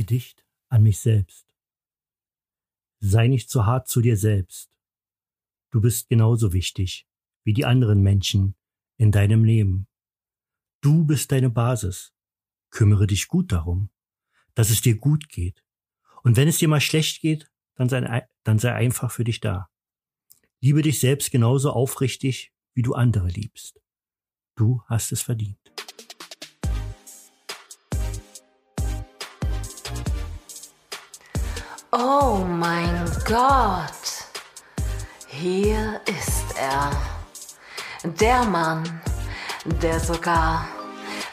Gedicht an mich selbst. Sei nicht so hart zu dir selbst. Du bist genauso wichtig wie die anderen Menschen in deinem Leben. Du bist deine Basis. Kümmere dich gut darum, dass es dir gut geht. Und wenn es dir mal schlecht geht, dann sei, dann sei einfach für dich da. Liebe dich selbst genauso aufrichtig, wie du andere liebst. Du hast es verdient. Gott, hier ist er. Der Mann, der sogar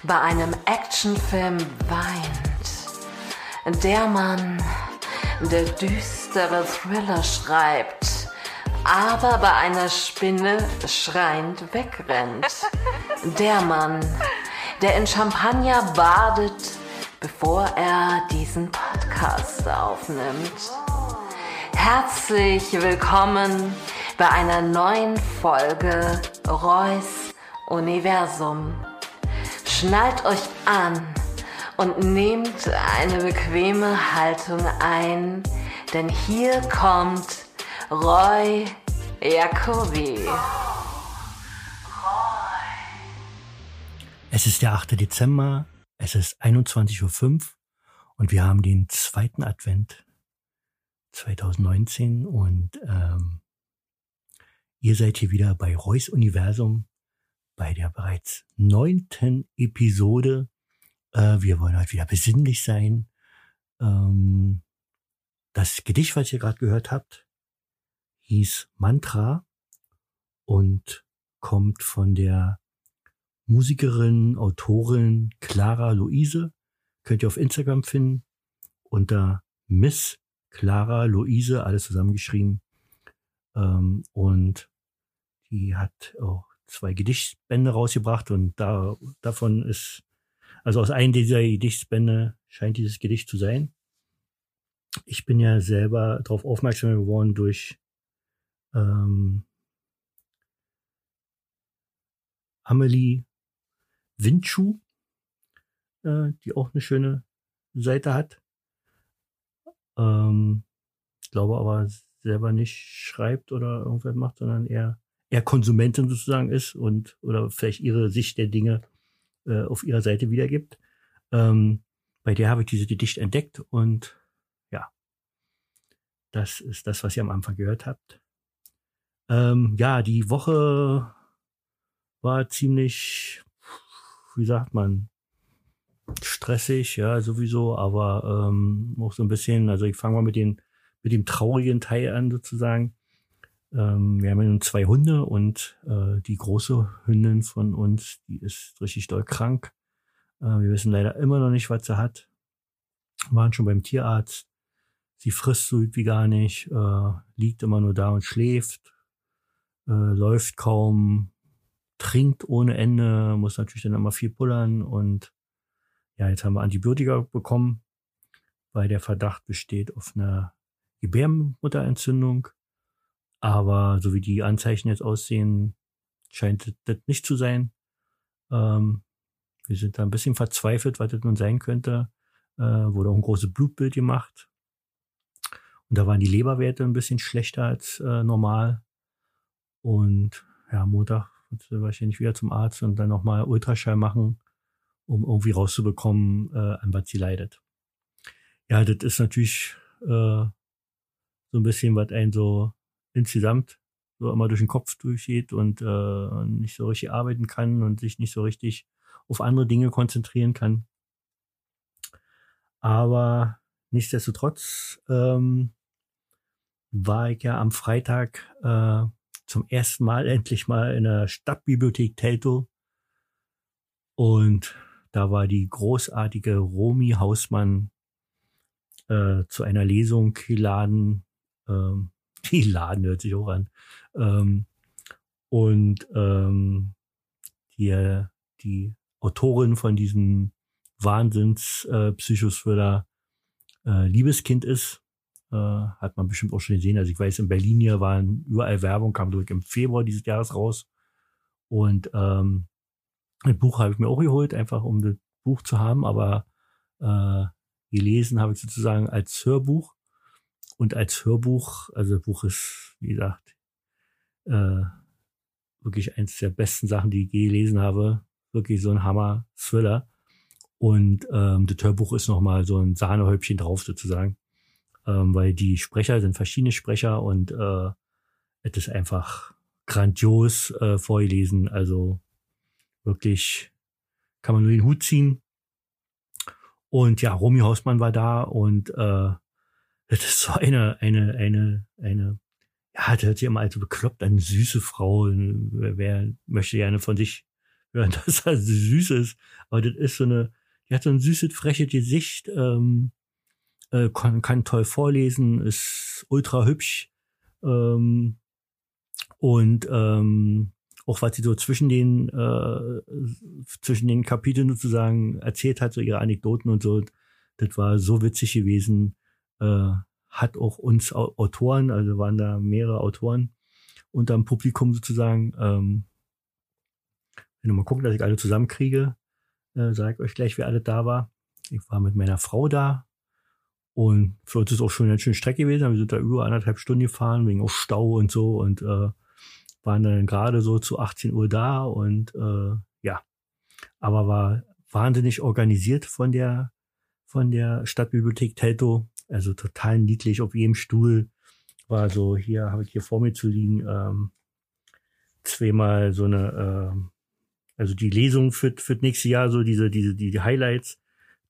bei einem Actionfilm weint. Der Mann, der düstere Thriller schreibt, aber bei einer Spinne schreiend wegrennt. Der Mann, der in Champagner badet, bevor er diesen Podcast aufnimmt. Herzlich willkommen bei einer neuen Folge Reus Universum. Schnallt euch an und nehmt eine bequeme Haltung ein, denn hier kommt Roy Jacobi. Es ist der 8. Dezember es ist 21.05 Uhr und wir haben den zweiten Advent 2019 und ähm, ihr seid hier wieder bei Reus Universum bei der bereits neunten Episode. Äh, wir wollen heute wieder besinnlich sein. Ähm, das Gedicht, was ihr gerade gehört habt, hieß Mantra und kommt von der Musikerin, Autorin Clara Luise. Könnt ihr auf Instagram finden unter Miss Clara Luise, alles zusammengeschrieben. Ähm, und die hat auch zwei Gedichtsbände rausgebracht und da, davon ist, also aus einem dieser Gedichtsbände scheint dieses Gedicht zu sein. Ich bin ja selber darauf aufmerksam geworden durch ähm, Amelie Windschuh, äh, die auch eine schöne Seite hat. Ähm, glaube aber selber nicht schreibt oder irgendwas macht, sondern eher, eher Konsumentin sozusagen ist und oder vielleicht ihre Sicht der Dinge äh, auf ihrer Seite wiedergibt. Ähm, bei der habe ich diese Gedicht entdeckt und ja, das ist das, was ihr am Anfang gehört habt. Ähm, ja, die Woche war ziemlich wie sagt man, stressig, ja, sowieso, aber ähm, auch so ein bisschen, also ich fange mal mit, den, mit dem traurigen Teil an, sozusagen. Ähm, wir haben ja nun zwei Hunde und äh, die große Hündin von uns, die ist richtig doll krank. Äh, wir wissen leider immer noch nicht, was sie hat. Waren schon beim Tierarzt. Sie frisst so gut wie gar nicht, äh, liegt immer nur da und schläft, äh, läuft kaum, trinkt ohne Ende, muss natürlich dann immer viel pullern und ja, jetzt haben wir Antibiotika bekommen, weil der Verdacht besteht auf eine Gebärmutterentzündung. Aber so wie die Anzeichen jetzt aussehen, scheint das nicht zu sein. Ähm, wir sind da ein bisschen verzweifelt, was das nun sein könnte. Äh, wurde auch ein großes Blutbild gemacht. Und da waren die Leberwerte ein bisschen schlechter als äh, normal. Und ja, Montag wird wahrscheinlich wieder zum Arzt und dann nochmal Ultraschall machen, um irgendwie rauszubekommen, äh, an was sie leidet. Ja, das ist natürlich äh, so ein bisschen, was einen so insgesamt so immer durch den Kopf durchgeht und äh, nicht so richtig arbeiten kann und sich nicht so richtig auf andere Dinge konzentrieren kann. Aber nichtsdestotrotz ähm, war ich ja am Freitag äh, zum ersten Mal endlich mal in der Stadtbibliothek Teltow. Und da war die großartige Romy Hausmann äh, zu einer Lesung geladen. Ähm, die Laden hört sich auch an. Ähm, und ähm, die, die Autorin von diesem Wahnsinns-Psychothriller äh, äh, Liebeskind ist. Äh, hat man bestimmt auch schon gesehen. Also ich weiß, in Berlin hier waren überall Werbung, kam durch im Februar dieses Jahres raus. Und ähm, ein Buch habe ich mir auch geholt, einfach um das Buch zu haben, aber äh, gelesen habe ich sozusagen als Hörbuch. Und als Hörbuch, also das Buch ist, wie gesagt, äh, wirklich eins der besten Sachen, die ich je gelesen habe. Wirklich so ein Hammer-Thriller. Und ähm, das Hörbuch ist nochmal so ein Sahnehäubchen drauf sozusagen. Ähm, weil die Sprecher sind verschiedene Sprecher und äh, es ist einfach grandios äh, vorgelesen. Also wirklich kann man nur den Hut ziehen. Und ja, Romy Hausmann war da und äh, das ist so eine, eine, eine, eine, ja, das hört sich immer also bekloppt, eine süße Frau. Wer, wer möchte gerne von sich hören, dass er süß ist. Aber das ist so eine, die hat so ein süßes, freches Gesicht, ähm, äh, kann, kann toll vorlesen, ist ultra hübsch. Ähm, und ähm, auch was sie so zwischen den äh, zwischen den Kapiteln sozusagen erzählt hat, so ihre Anekdoten und so, das war so witzig gewesen. Äh, hat auch uns Autoren, also waren da mehrere Autoren unterm Publikum sozusagen. Ähm, wenn wir mal gucken, dass ich alle zusammenkriege, äh, sage ich euch gleich, wer alle da war. Ich war mit meiner Frau da und für uns ist auch schon eine schöne Strecke gewesen. Wir sind da über anderthalb Stunden gefahren, wegen auch Stau und so und äh, waren dann gerade so zu 18 Uhr da und äh, ja, aber war wahnsinnig organisiert von der von der Stadtbibliothek Telto, also total niedlich auf jedem Stuhl. War so hier habe ich hier vor mir zu liegen ähm, zweimal so eine äh, also die Lesung für für nächstes Jahr so diese diese die Highlights.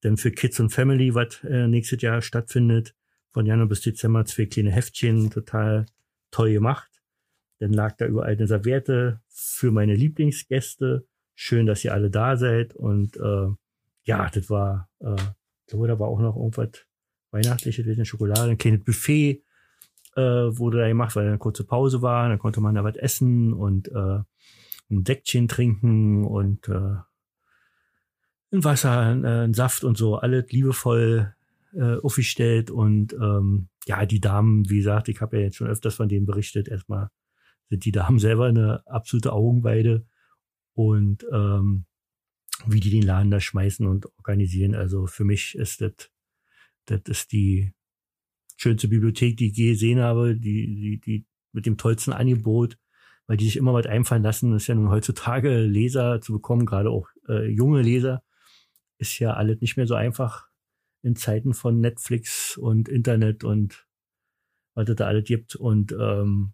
Dann für Kids und Family was äh, nächstes Jahr stattfindet. Von Januar bis Dezember zwei kleine Heftchen total toll gemacht dann lag da überall eine Serviette für meine Lieblingsgäste. Schön, dass ihr alle da seid. Und äh, ja, das war, äh, so, da war auch noch irgendwas Weihnachtliches, eine Schokolade, ein kleines Buffet äh, wurde da gemacht, weil eine kurze Pause war. Dann konnte man da was essen und äh, ein Deckchen trinken und äh, ein Wasser, ein, äh, ein Saft und so, alles liebevoll äh, aufgestellt. Und ähm, ja, die Damen, wie gesagt, ich habe ja jetzt schon öfters von denen berichtet, erstmal sind die Damen selber eine absolute Augenweide und ähm, wie die den Laden da schmeißen und organisieren. Also für mich ist das, das ist die schönste Bibliothek, die ich je gesehen habe, die, die, die mit dem tollsten Angebot, weil die sich immer was einfallen lassen. Das ist ja nun heutzutage Leser zu bekommen, gerade auch äh, junge Leser, ist ja alles nicht mehr so einfach in Zeiten von Netflix und Internet und was es da alles gibt. Und ähm,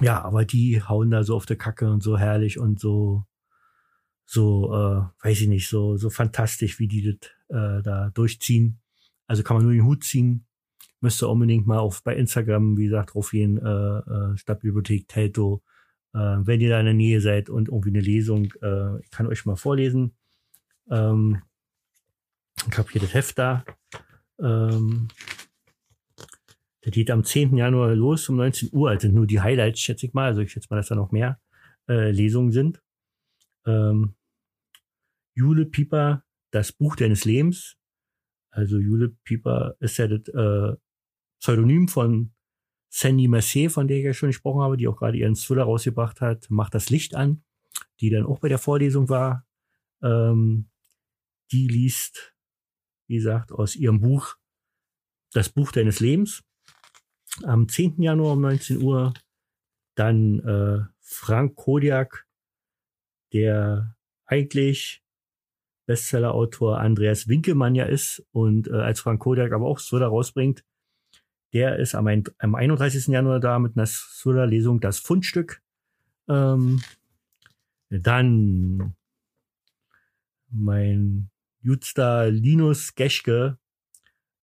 ja, aber die hauen da so auf der Kacke und so herrlich und so, so, äh, weiß ich nicht, so, so fantastisch, wie die das äh, da durchziehen. Also kann man nur den Hut ziehen. Müsste unbedingt mal auf bei Instagram, wie gesagt, drauf gehen, äh, äh, Stadtbibliothek Telto. Äh, wenn ihr da in der Nähe seid und irgendwie eine Lesung, äh, ich kann euch mal vorlesen. Ähm, ich habe hier das Heft da. Ähm, der geht am 10. Januar los um 19 Uhr. Also nur die Highlights, schätze ich mal. Also ich schätze mal, dass da noch mehr äh, Lesungen sind. Ähm, Jule Pieper, das Buch deines Lebens. Also Jule Pieper ist ja das äh, Pseudonym von Sandy Massé, von der ich ja schon gesprochen habe, die auch gerade ihren Thriller rausgebracht hat, Macht das Licht an, die dann auch bei der Vorlesung war. Ähm, die liest, wie gesagt, aus ihrem Buch Das Buch deines Lebens am 10. Januar um 19 Uhr. Dann äh, Frank Kodiak, der eigentlich Bestseller-Autor Andreas Winkelmann ja ist und äh, als Frank Kodiak aber auch Thriller rausbringt. Der ist am, am 31. Januar da mit einer Thriller-Lesung Das Fundstück. Ähm, dann mein Jutstar Linus Geschke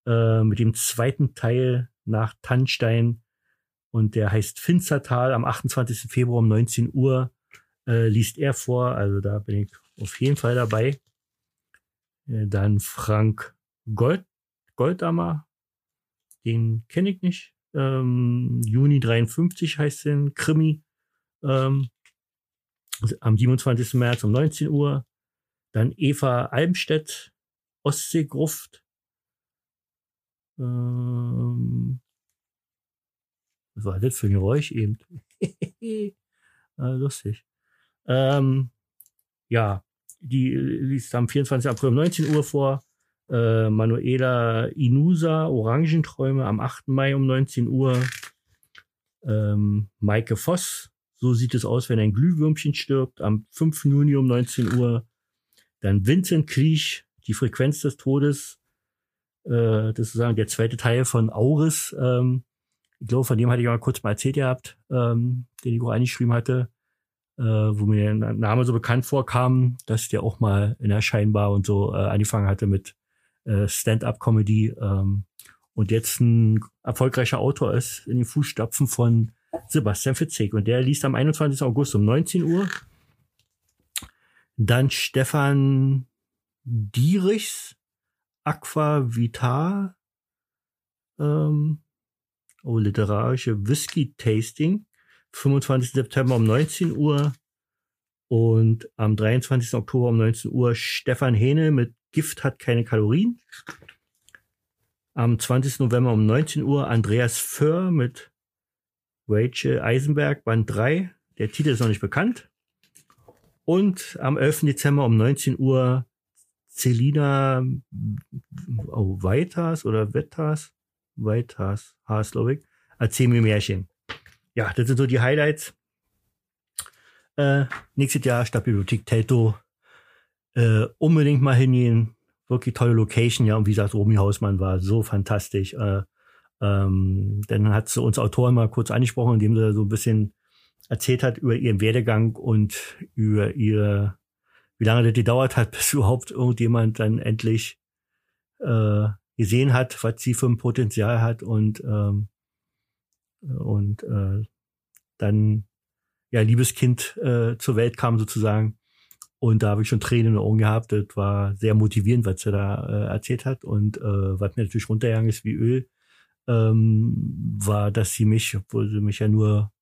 äh, mit dem zweiten Teil nach Tannstein und der heißt Finzertal am 28. Februar um 19 Uhr äh, liest er vor. Also da bin ich auf jeden Fall dabei. Äh, dann Frank Gold, Goldammer, den kenne ich nicht. Ähm, Juni 53 heißt den Krimi. Ähm, am 27. März um 19 Uhr. Dann Eva Almstedt, Ostseegruft, ähm, was war das für ein Geräusch eben? ah, lustig. Ähm, ja, die liest am 24. April um 19 Uhr vor. Äh, Manuela Inusa, Orangenträume am 8. Mai um 19 Uhr. Ähm, Maike Voss, so sieht es aus, wenn ein Glühwürmchen stirbt, am 5. Juni um 19 Uhr. Dann Vincent Kriech, die Frequenz des Todes. Äh, das ist sozusagen der zweite Teil von Auris. Ähm, ich glaube, von dem hatte ich mal kurz mal erzählt gehabt, ähm, den ich auch eingeschrieben hatte, äh, wo mir der Name so bekannt vorkam, dass der auch mal in erscheinbar und so äh, angefangen hatte mit äh, Stand-up-Comedy ähm, und jetzt ein erfolgreicher Autor ist in den Fußstapfen von Sebastian Fitzek. Und der liest am 21. August um 19 Uhr. Dann Stefan Dierichs, Aqua Vital, ähm, oh, literarische Whisky Tasting, 25. September um 19 Uhr. Und am 23. Oktober um 19 Uhr Stefan Hähne mit Gift hat keine Kalorien. Am 20. November um 19 Uhr Andreas Föhr mit Rachel Eisenberg, Band 3. Der Titel ist noch nicht bekannt. Und am 11. Dezember um 19 Uhr Celina oh, Weitas oder Wettas, Weitas, Haas, glaube ich. Erzähl mir Märchen. Ja, das sind so die Highlights. Äh, nächstes Jahr Stadtbibliothek Telto. Äh, unbedingt mal hingehen. Wirklich tolle Location, ja. Und wie gesagt, Romy Hausmann war so fantastisch. Äh, ähm, dann hat sie uns Autoren mal kurz angesprochen, indem sie so ein bisschen erzählt hat über ihren Werdegang und über ihr, wie lange das gedauert hat, bis überhaupt irgendjemand dann endlich äh, gesehen hat, was sie für ein Potenzial hat und ähm, und äh, dann ja liebes Kind äh, zur Welt kam sozusagen und da habe ich schon Tränen in den Augen gehabt. Das war sehr motivierend, was sie da äh, erzählt hat und äh, was mir natürlich runtergegangen ist wie Öl ähm, war, dass sie mich, obwohl sie mich ja nur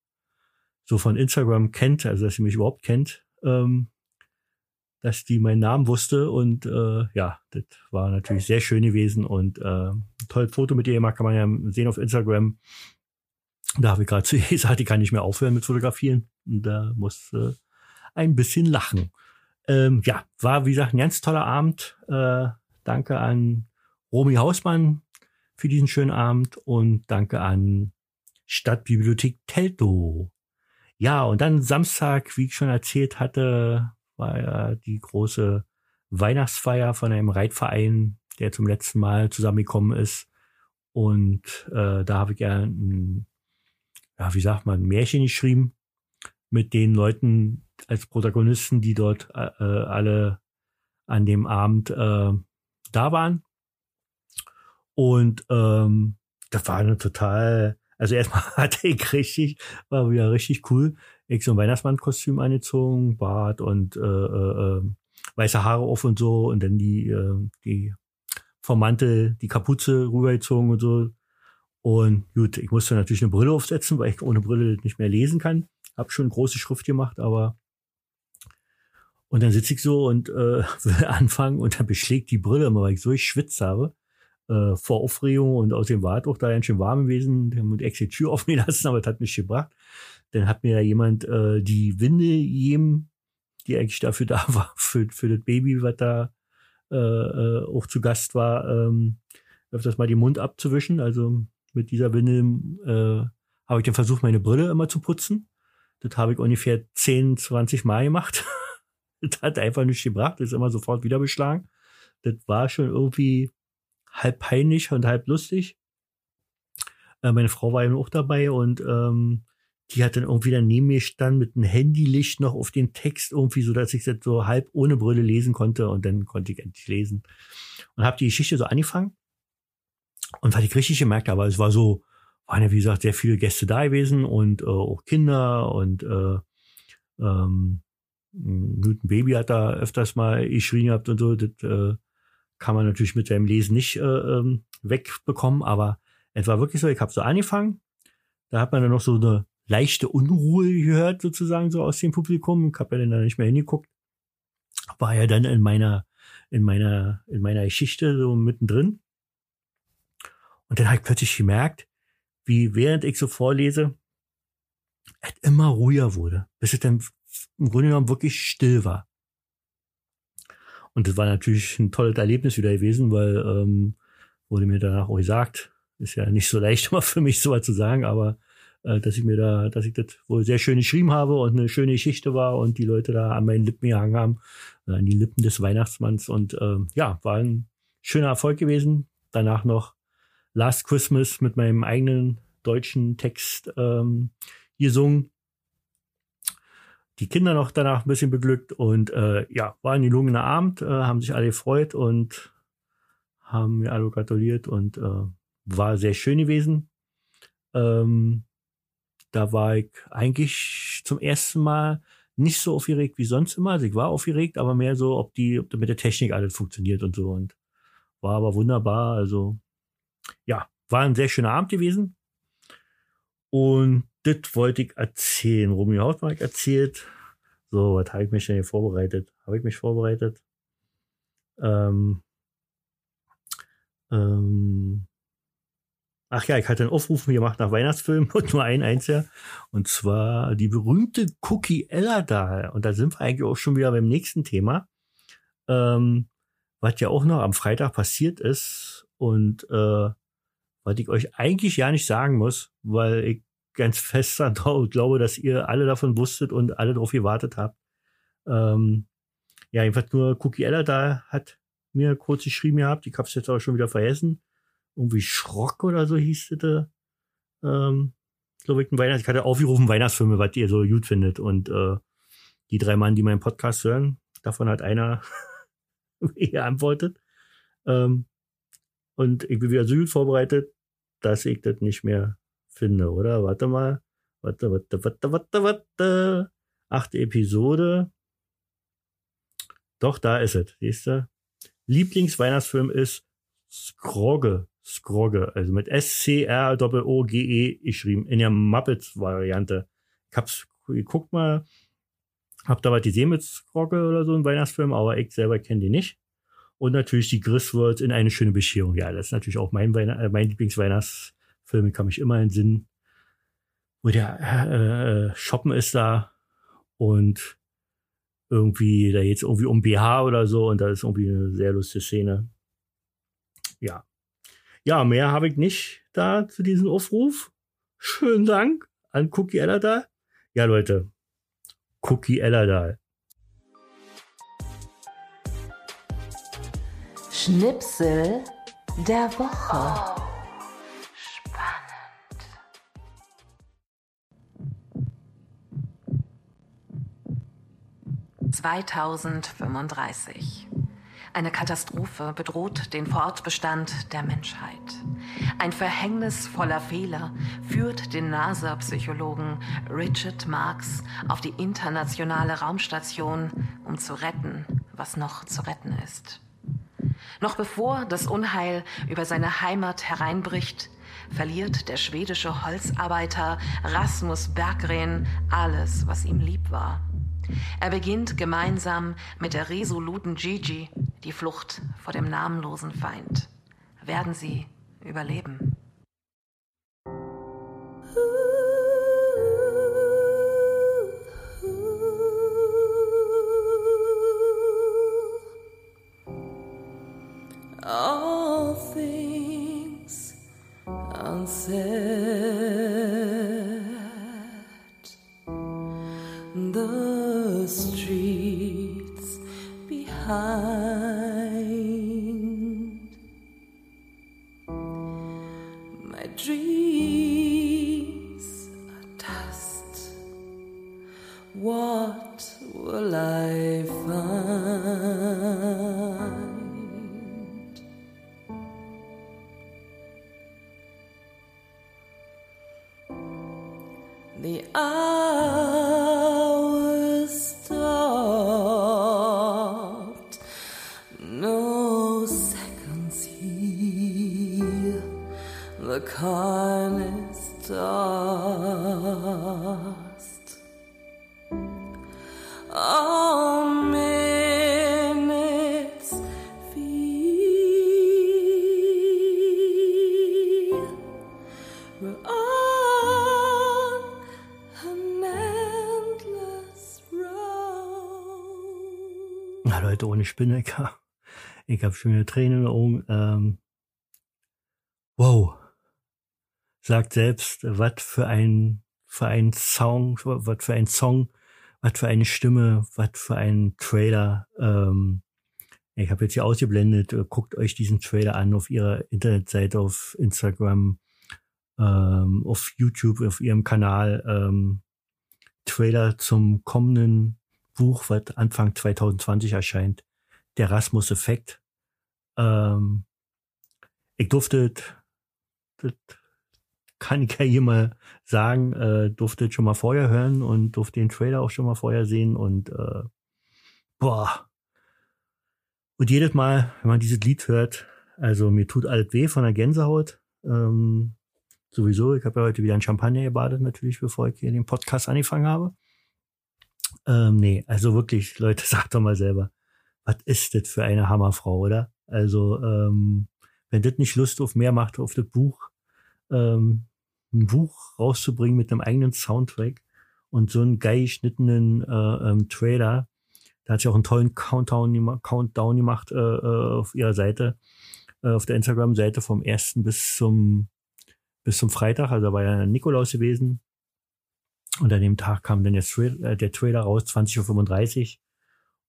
so von Instagram kennt, also dass sie mich überhaupt kennt, ähm, dass die meinen Namen wusste und äh, ja, das war natürlich sehr schön gewesen und äh, tolles Foto mit ihr gemacht, kann man ja sehen auf Instagram. Da habe ich gerade zu ihr gesagt, die kann nicht mehr aufhören mit Fotografieren. Und da muss äh, ein bisschen lachen. Ähm, ja, war wie gesagt ein ganz toller Abend. Äh, danke an Romy Hausmann, für diesen schönen Abend und danke an Stadtbibliothek Telto. Ja, und dann Samstag, wie ich schon erzählt hatte, war ja die große Weihnachtsfeier von einem Reitverein, der zum letzten Mal zusammengekommen ist. Und äh, da habe ich ja ein, ja, wie sagt man, ein Märchen geschrieben mit den Leuten als Protagonisten, die dort äh, alle an dem Abend äh, da waren. Und ähm, das war eine total, also erstmal hatte ich richtig, war wieder richtig cool. Ich so ein Weihnachtsmannkostüm angezogen, Bart und äh, äh, ähm, weiße Haare auf und so und dann die, äh, die vom Mantel die Kapuze rübergezogen und so. Und gut, ich musste natürlich eine Brille aufsetzen, weil ich ohne Brille nicht mehr lesen kann. Hab schon große Schrift gemacht, aber und dann sitze ich so und äh, will anfangen und dann beschlägt die Brille immer, weil ich so ich schwitzt habe äh, vor Aufregung und außerdem war es auch da ganz schön warm gewesen. Wir haben extra die Tür offen gelassen, aber das hat mich gebracht. Dann hat mir ja jemand äh, die Winde jedem, die eigentlich dafür da war, für, für das Baby, was da äh, äh, auch zu Gast war, ähm, öfters mal den Mund abzuwischen. Also mit dieser Winde äh, habe ich dann versucht, meine Brille immer zu putzen. Das habe ich ungefähr 10, 20 Mal gemacht. das hat einfach nichts gebracht. Das ist immer sofort wieder beschlagen. Das war schon irgendwie halb peinlich und halb lustig. Äh, meine Frau war eben auch dabei und ähm, die hat dann irgendwie dann neben mir stand mit einem Handylicht noch auf den Text irgendwie, so dass ich das so halb ohne Brille lesen konnte und dann konnte ich endlich lesen. Und habe die Geschichte so angefangen. Und was ich richtig gemerkt habe, es war so, waren ja wie gesagt sehr viele Gäste da gewesen und äh, auch Kinder und äh, ähm, ein Baby hat da öfters mal geschrien gehabt und so. Das äh, kann man natürlich mit seinem Lesen nicht äh, ähm, wegbekommen, aber es war wirklich so, ich habe so angefangen, da hat man dann noch so eine leichte Unruhe gehört, sozusagen, so aus dem Publikum. Ich habe ja dann da nicht mehr hingeguckt. War ja dann in meiner, in meiner, in meiner Geschichte so mittendrin. Und dann habe ich plötzlich gemerkt, wie während ich so vorlese, es immer ruhiger wurde, bis es dann im Grunde genommen wirklich still war. Und das war natürlich ein tolles Erlebnis wieder gewesen, weil ähm, wurde mir danach auch gesagt, ist ja nicht so leicht immer für mich sowas zu sagen, aber äh, dass ich mir da, dass ich das wohl sehr schön geschrieben habe und eine schöne Geschichte war und die Leute da an meinen Lippen gehangen haben, äh, an die Lippen des Weihnachtsmanns. Und äh, ja, war ein schöner Erfolg gewesen. Danach noch Last Christmas mit meinem eigenen deutschen Text ähm, gesungen. Die Kinder noch danach ein bisschen beglückt und äh, ja, war ein gelungener Abend, äh, haben sich alle gefreut und haben mir alle gratuliert und äh, war sehr schön gewesen. Ähm, da war ich eigentlich zum ersten Mal nicht so aufgeregt wie sonst immer. Also ich war aufgeregt, aber mehr so, ob die, ob mit der Technik alles funktioniert und so. Und war aber wunderbar. Also ja, war ein sehr schöner Abend gewesen. Und das wollte ich erzählen. Romeo Hausmark erzählt. So, was habe ich mich denn hier vorbereitet? Habe ich mich vorbereitet? Ähm, ähm, ach ja, ich hatte einen Aufruf gemacht nach Weihnachtsfilmen und nur ein einziger. Und zwar die berühmte Cookie Ella da. Und da sind wir eigentlich auch schon wieder beim nächsten Thema. Ähm, was ja auch noch am Freitag passiert ist und äh, was ich euch eigentlich ja nicht sagen muss, weil ich ganz fest daran glaube, dass ihr alle davon wusstet und alle darauf gewartet habt. Ähm, ja, jedenfalls nur Cookie Ella da hat mir kurz geschrieben gehabt, ich hab's jetzt auch schon wieder vergessen. Irgendwie Schrock oder so hieß es. Ähm, glaube ich, ein Weihnachts ich hatte aufgerufen Weihnachtsfilme, was ihr so gut findet. Und äh, die drei Mann, die meinen Podcast hören, davon hat einer geantwortet. Ähm, und ich bin wieder so gut vorbereitet, dass ich das nicht mehr finde, oder? Warte mal. Warte, warte, warte, warte, warte. Achte Episode. Doch, da ist es. Siehst du? Lieblingsweihnachtsfilm ist Skrogge. Skrogge. Also mit S-C-R-O-G-E geschrieben. In der Muppets-Variante. Ich hab's geguckt mal. Hab da was gesehen mit Skrogge oder so, ein Weihnachtsfilm, aber ich selber kenne die nicht. Und natürlich die Griswolds in eine schöne Bescherung. Ja, das ist natürlich auch mein, Weihn äh, mein Lieblingsweihnachtsfilm. Ich kann mich immer in Sinn, wo der äh, äh, Shoppen ist da und irgendwie, da jetzt irgendwie um BH oder so und da ist irgendwie eine sehr lustige Szene. Ja. Ja, mehr habe ich nicht da zu diesem Aufruf. Schönen Dank an Cookie Ellerdahl. Ja, Leute, Cookie Ellerdahl. Schnipsel der Woche. 2035. Eine Katastrophe bedroht den Fortbestand der Menschheit. Ein verhängnisvoller Fehler führt den NASA-Psychologen Richard Marx auf die internationale Raumstation, um zu retten, was noch zu retten ist. Noch bevor das Unheil über seine Heimat hereinbricht, verliert der schwedische Holzarbeiter Rasmus Berggren alles, was ihm lieb war. Er beginnt gemeinsam mit der resoluten Gigi die Flucht vor dem namenlosen Feind. Werden sie überleben? All things unsaid. Leute, ohne Spinne, ich habe schon wieder Tränen in den Augen. Ähm, wow. Sagt selbst, was für ein, für ein Song, was für ein Song, was für eine Stimme, was für ein Trailer. Ähm, ich habe jetzt hier ausgeblendet, guckt euch diesen Trailer an auf ihrer Internetseite, auf Instagram, ähm, auf YouTube, auf ihrem Kanal. Ähm, Trailer zum kommenden Buch, was Anfang 2020 erscheint, der Rasmus-Effekt. Ähm, ich durfte, das kann ich ja hier mal sagen, äh, durfte schon mal vorher hören und durfte den Trailer auch schon mal vorher sehen und äh, boah. Und jedes Mal, wenn man dieses Lied hört, also mir tut alles weh von der Gänsehaut. Ähm, sowieso, ich habe ja heute wieder ein Champagner gebadet, natürlich, bevor ich hier den Podcast angefangen habe. Ähm, nee, also wirklich, Leute, sagt doch mal selber, was ist das für eine Hammerfrau, oder? Also, ähm, wenn das nicht Lust auf mehr macht, auf das Buch, ähm, ein Buch rauszubringen mit einem eigenen Soundtrack und so einen geil geschnittenen äh, ähm, Trailer, da hat sie auch einen tollen Countdown, Countdown gemacht äh, äh, auf ihrer Seite, äh, auf der Instagram-Seite vom ersten bis zum bis zum Freitag, also da war ja Nikolaus gewesen. Und an dem Tag kam dann der, Trailer, äh, der Trailer raus, 20.35 Uhr.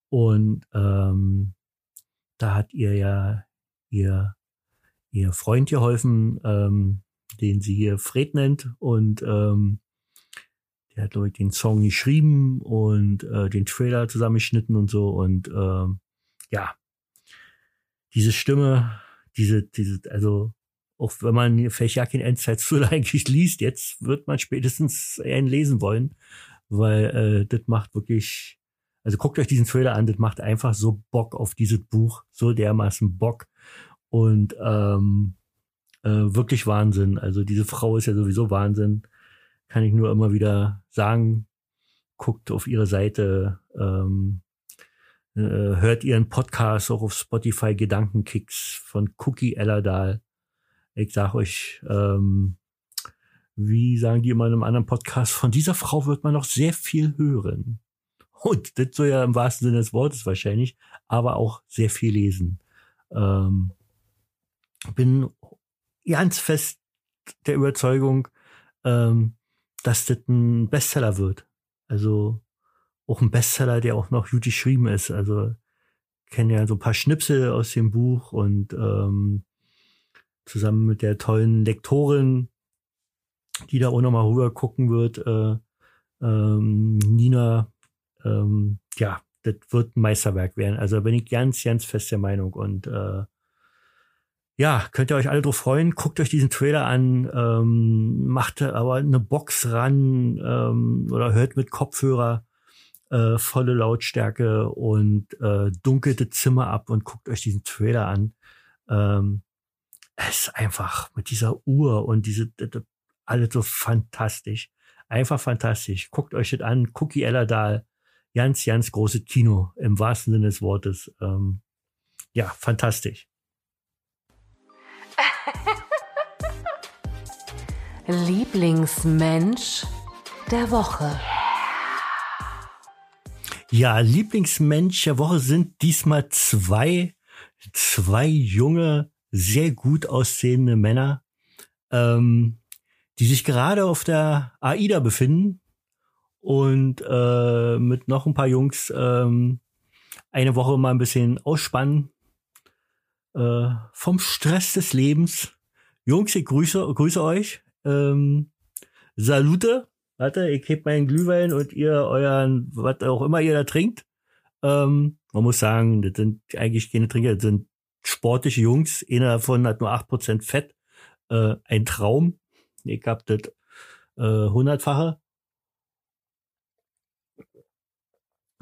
Und ähm, da hat ihr ja ihr, ihr Freund geholfen, ähm, den sie hier Fred nennt. Und ähm, der hat, glaube ich, den Song geschrieben und äh, den Trailer zusammengeschnitten und so. Und ähm, ja, diese Stimme, diese, diese, also auch wenn man vielleicht ja kein Endzeitfüller eigentlich liest, jetzt wird man spätestens einen lesen wollen, weil äh, das macht wirklich, also guckt euch diesen Trailer an, das macht einfach so Bock auf dieses Buch, so dermaßen Bock und ähm, äh, wirklich Wahnsinn. Also diese Frau ist ja sowieso Wahnsinn, kann ich nur immer wieder sagen. Guckt auf ihre Seite, ähm, äh, hört ihren Podcast auch auf Spotify Gedankenkicks von Cookie Ellerdahl ich sag euch, ähm, wie sagen die immer in einem anderen Podcast, von dieser Frau wird man noch sehr viel hören. Und das soll ja im wahrsten Sinne des Wortes wahrscheinlich, aber auch sehr viel lesen. Ähm, bin ganz fest der Überzeugung, ähm, dass das ein Bestseller wird. Also auch ein Bestseller, der auch noch gut geschrieben ist. Also kenne ja so ein paar Schnipsel aus dem Buch und ähm, zusammen mit der tollen Lektorin, die da auch nochmal rüber gucken wird, äh, ähm, Nina, ähm, ja, das wird ein Meisterwerk werden. Also bin ich ganz, ganz fest der Meinung. Und äh, ja, könnt ihr euch alle drauf freuen. Guckt euch diesen Trailer an, ähm, macht aber eine Box ran ähm, oder hört mit Kopfhörer äh, volle Lautstärke und äh, dunkelte Zimmer ab und guckt euch diesen Trailer an. Ähm, es ist einfach mit dieser Uhr und diese, alles so fantastisch. Einfach fantastisch. Guckt euch das an. Cookie Ellerdahl. Ganz, ganz großes Kino im wahrsten Sinne des Wortes. Ähm, ja, fantastisch. Lieblingsmensch der Woche. Ja, Lieblingsmensch der Woche sind diesmal zwei, zwei junge sehr gut aussehende Männer, ähm, die sich gerade auf der AIDA befinden und äh, mit noch ein paar Jungs ähm, eine Woche mal ein bisschen ausspannen äh, vom Stress des Lebens. Jungs, ich grüße, grüße euch. Ähm, Salute. Warte, ich heb meinen Glühwein und ihr euren, was auch immer ihr da trinkt. Ähm, man muss sagen, das sind eigentlich keine Trinker, das sind sportliche Jungs. Einer davon hat nur acht Prozent Fett. Äh, ein Traum. Ich hab das äh, hundertfache.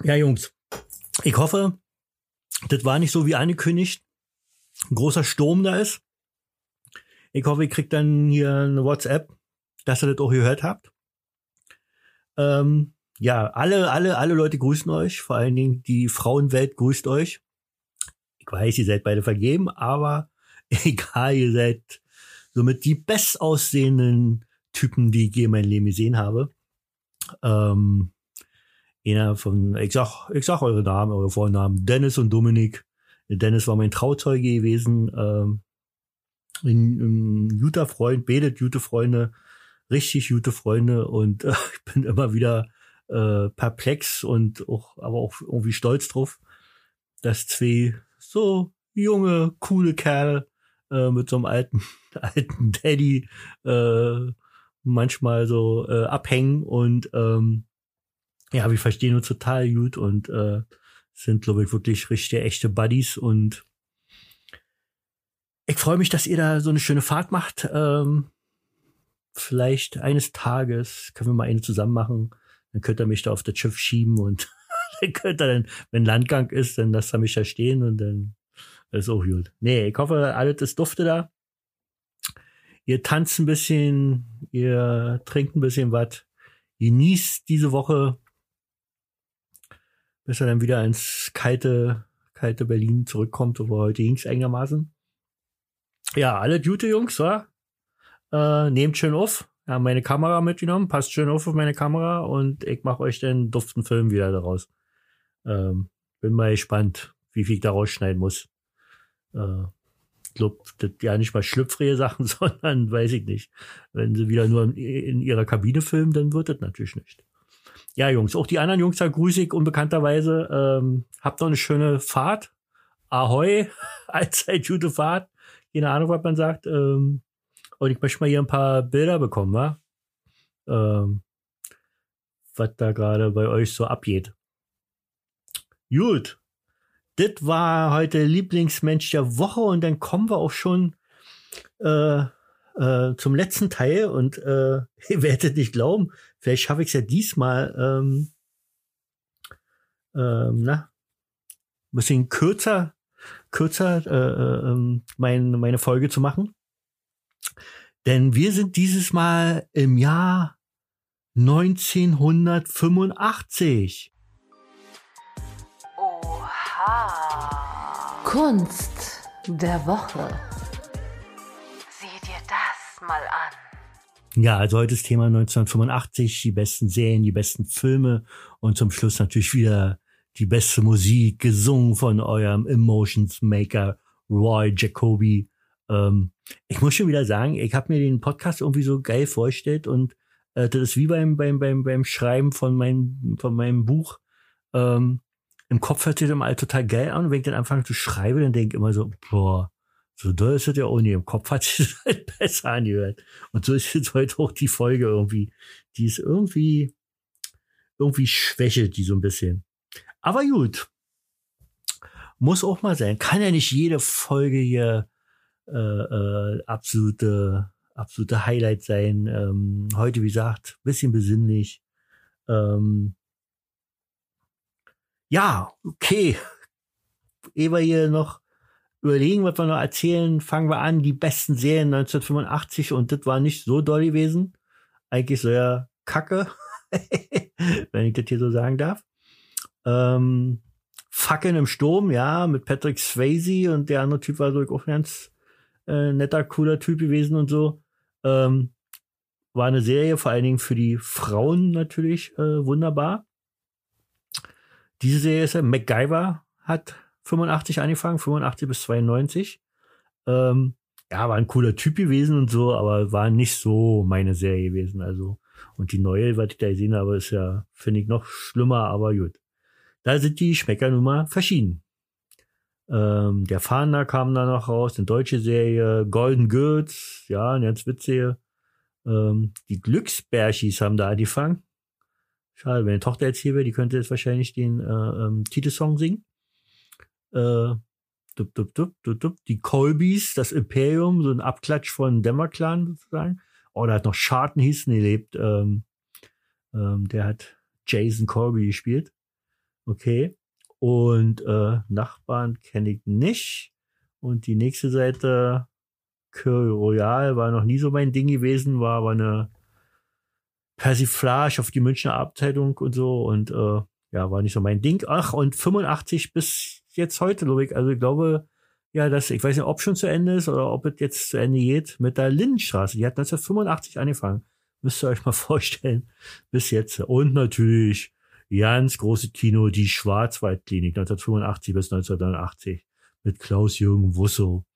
Ja, Jungs. Ich hoffe, das war nicht so wie angekündigt. Ein großer Sturm da ist. Ich hoffe, ihr kriegt dann hier eine WhatsApp, dass ihr das auch gehört habt. Ähm, ja, alle, alle, alle Leute grüßen euch. Vor allen Dingen die Frauenwelt grüßt euch. Ich weiß, ihr seid beide vergeben, aber egal, ihr seid somit die bestaussehenden Typen, die ich je in meinem Leben gesehen habe. Ähm, einer von, ich sag, ich sag eure Namen, eure Vornamen, Dennis und Dominik. Dennis war mein Trauzeuge gewesen, ähm, ein, ein guter Freund, betet gute Freunde, richtig gute Freunde. Und äh, ich bin immer wieder äh, perplex und auch, aber auch irgendwie stolz drauf, dass zwei so junge, coole Kerle äh, mit so einem alten, alten Daddy äh, manchmal so äh, abhängen. Und ähm, ja, wir verstehen uns total gut und äh, sind, glaube ich, wirklich richtige, echte Buddies und ich freue mich, dass ihr da so eine schöne Fahrt macht. Ähm, vielleicht eines Tages können wir mal eine zusammen machen. Dann könnt ihr mich da auf das Schiff schieben und dann könnt ihr dann, wenn Landgang ist, dann lasst ihr mich da stehen und dann ist auch gut. Nee, ich hoffe, alles ist dufte da. Ihr tanzt ein bisschen, ihr trinkt ein bisschen was, genießt diese Woche, bis er dann wieder ins kalte, kalte Berlin zurückkommt, wo heute ging's einigermaßen. Ja, alle gute Jungs, wa? Äh, nehmt schön auf. Ja, meine Kamera mitgenommen, passt schön auf auf meine Kamera und ich mache euch den duften Film wieder daraus. Ähm, bin mal gespannt, wie viel ich da rausschneiden muss. Äh, glaub, das ja nicht mal schlüpfrige Sachen, sondern weiß ich nicht. Wenn sie wieder nur in, in ihrer Kabine filmen, dann wird das natürlich nicht. Ja, Jungs, auch die anderen Jungs da grüße ich unbekannterweise. Ähm, habt noch eine schöne Fahrt. Ahoi, allzeit gute Fahrt keine Ahnung, was man sagt. Ähm, und ich möchte mal hier ein paar Bilder bekommen, wa? Ähm, was da gerade bei euch so abgeht. Gut. Das war heute Lieblingsmensch der Woche und dann kommen wir auch schon äh, äh, zum letzten Teil und äh, ihr werdet nicht glauben, vielleicht schaffe ich es ja diesmal ähm, ähm, na, ein bisschen kürzer kürzer äh, äh, mein, meine Folge zu machen. Denn wir sind dieses Mal im Jahr 1985. Oha. Kunst der Woche. Ja, also heute ist Thema 1985, die besten Serien, die besten Filme und zum Schluss natürlich wieder die beste Musik, gesungen von eurem Emotions Maker Roy Jacoby. Ähm, ich muss schon wieder sagen, ich habe mir den Podcast irgendwie so geil vorgestellt und äh, das ist wie beim, beim, beim, beim Schreiben von meinem, von meinem Buch. Ähm, Im Kopf hört sich das immer total geil an und wenn ich dann anfange zu schreiben, dann denke ich immer so, boah, so doll ist das ja auch nie. Im Kopf hat sich das halt besser angehört. Und so ist jetzt heute auch die Folge irgendwie. Die ist irgendwie, irgendwie schwächelt die so ein bisschen. Aber gut. Muss auch mal sein. Kann ja nicht jede Folge hier äh, äh, absolute, absolute Highlight sein. Ähm, heute, wie gesagt, bisschen besinnlich. Ähm, ja, okay. Ehe wir hier noch überlegen, was wir noch erzählen, fangen wir an. Die besten Serien 1985 und das war nicht so doll gewesen. Eigentlich sehr kacke, wenn ich das hier so sagen darf. Ähm, Fucking im Sturm, ja, mit Patrick Swayze und der andere Typ war so auch ganz äh, netter, cooler Typ gewesen und so. Ähm, war eine Serie, vor allen Dingen für die Frauen natürlich äh, wunderbar. Diese Serie ist ja, MacGyver hat 85 angefangen, 85 bis 92. Ähm, ja, war ein cooler Typ gewesen und so, aber war nicht so meine Serie gewesen. Also, und die neue, was ich da gesehen habe, ist ja, finde ich, noch schlimmer, aber gut. Da sind die Schmecker nun mal verschieden. Ähm, der Fahnder kam da noch raus, eine deutsche Serie, Golden Girls, ja, eine ganz witzige. Ähm, die Glücksbärchis haben da angefangen. Schade, wenn die Tochter jetzt hier wäre, die könnte jetzt wahrscheinlich den äh, ähm, Titelsong singen. Äh, dup, dup, dup, dup, dup. Die Colbys, das Imperium, so ein Abklatsch von Dämmerclan sozusagen. Oh, da hat noch Scharten hießen, der lebt. Ähm, ähm, der hat Jason Colby gespielt. Okay. Und äh, Nachbarn kenne ich nicht. Und die nächste Seite, Curry Royal, war noch nie so mein Ding gewesen, war aber eine Persiflage auf die Münchner Abteilung und so. Und äh, ja, war nicht so mein Ding. Ach, und 85 bis jetzt heute, glaube. Also ich glaube, ja, das, ich weiß nicht, ob schon zu Ende ist oder ob es jetzt zu Ende geht, mit der Lindenstraße. Die hat 1985 angefangen. Müsst ihr euch mal vorstellen. Bis jetzt. Und natürlich ganz große Kino, die Schwarzwaldklinik 1985 bis 1989 mit Klaus-Jürgen Wusso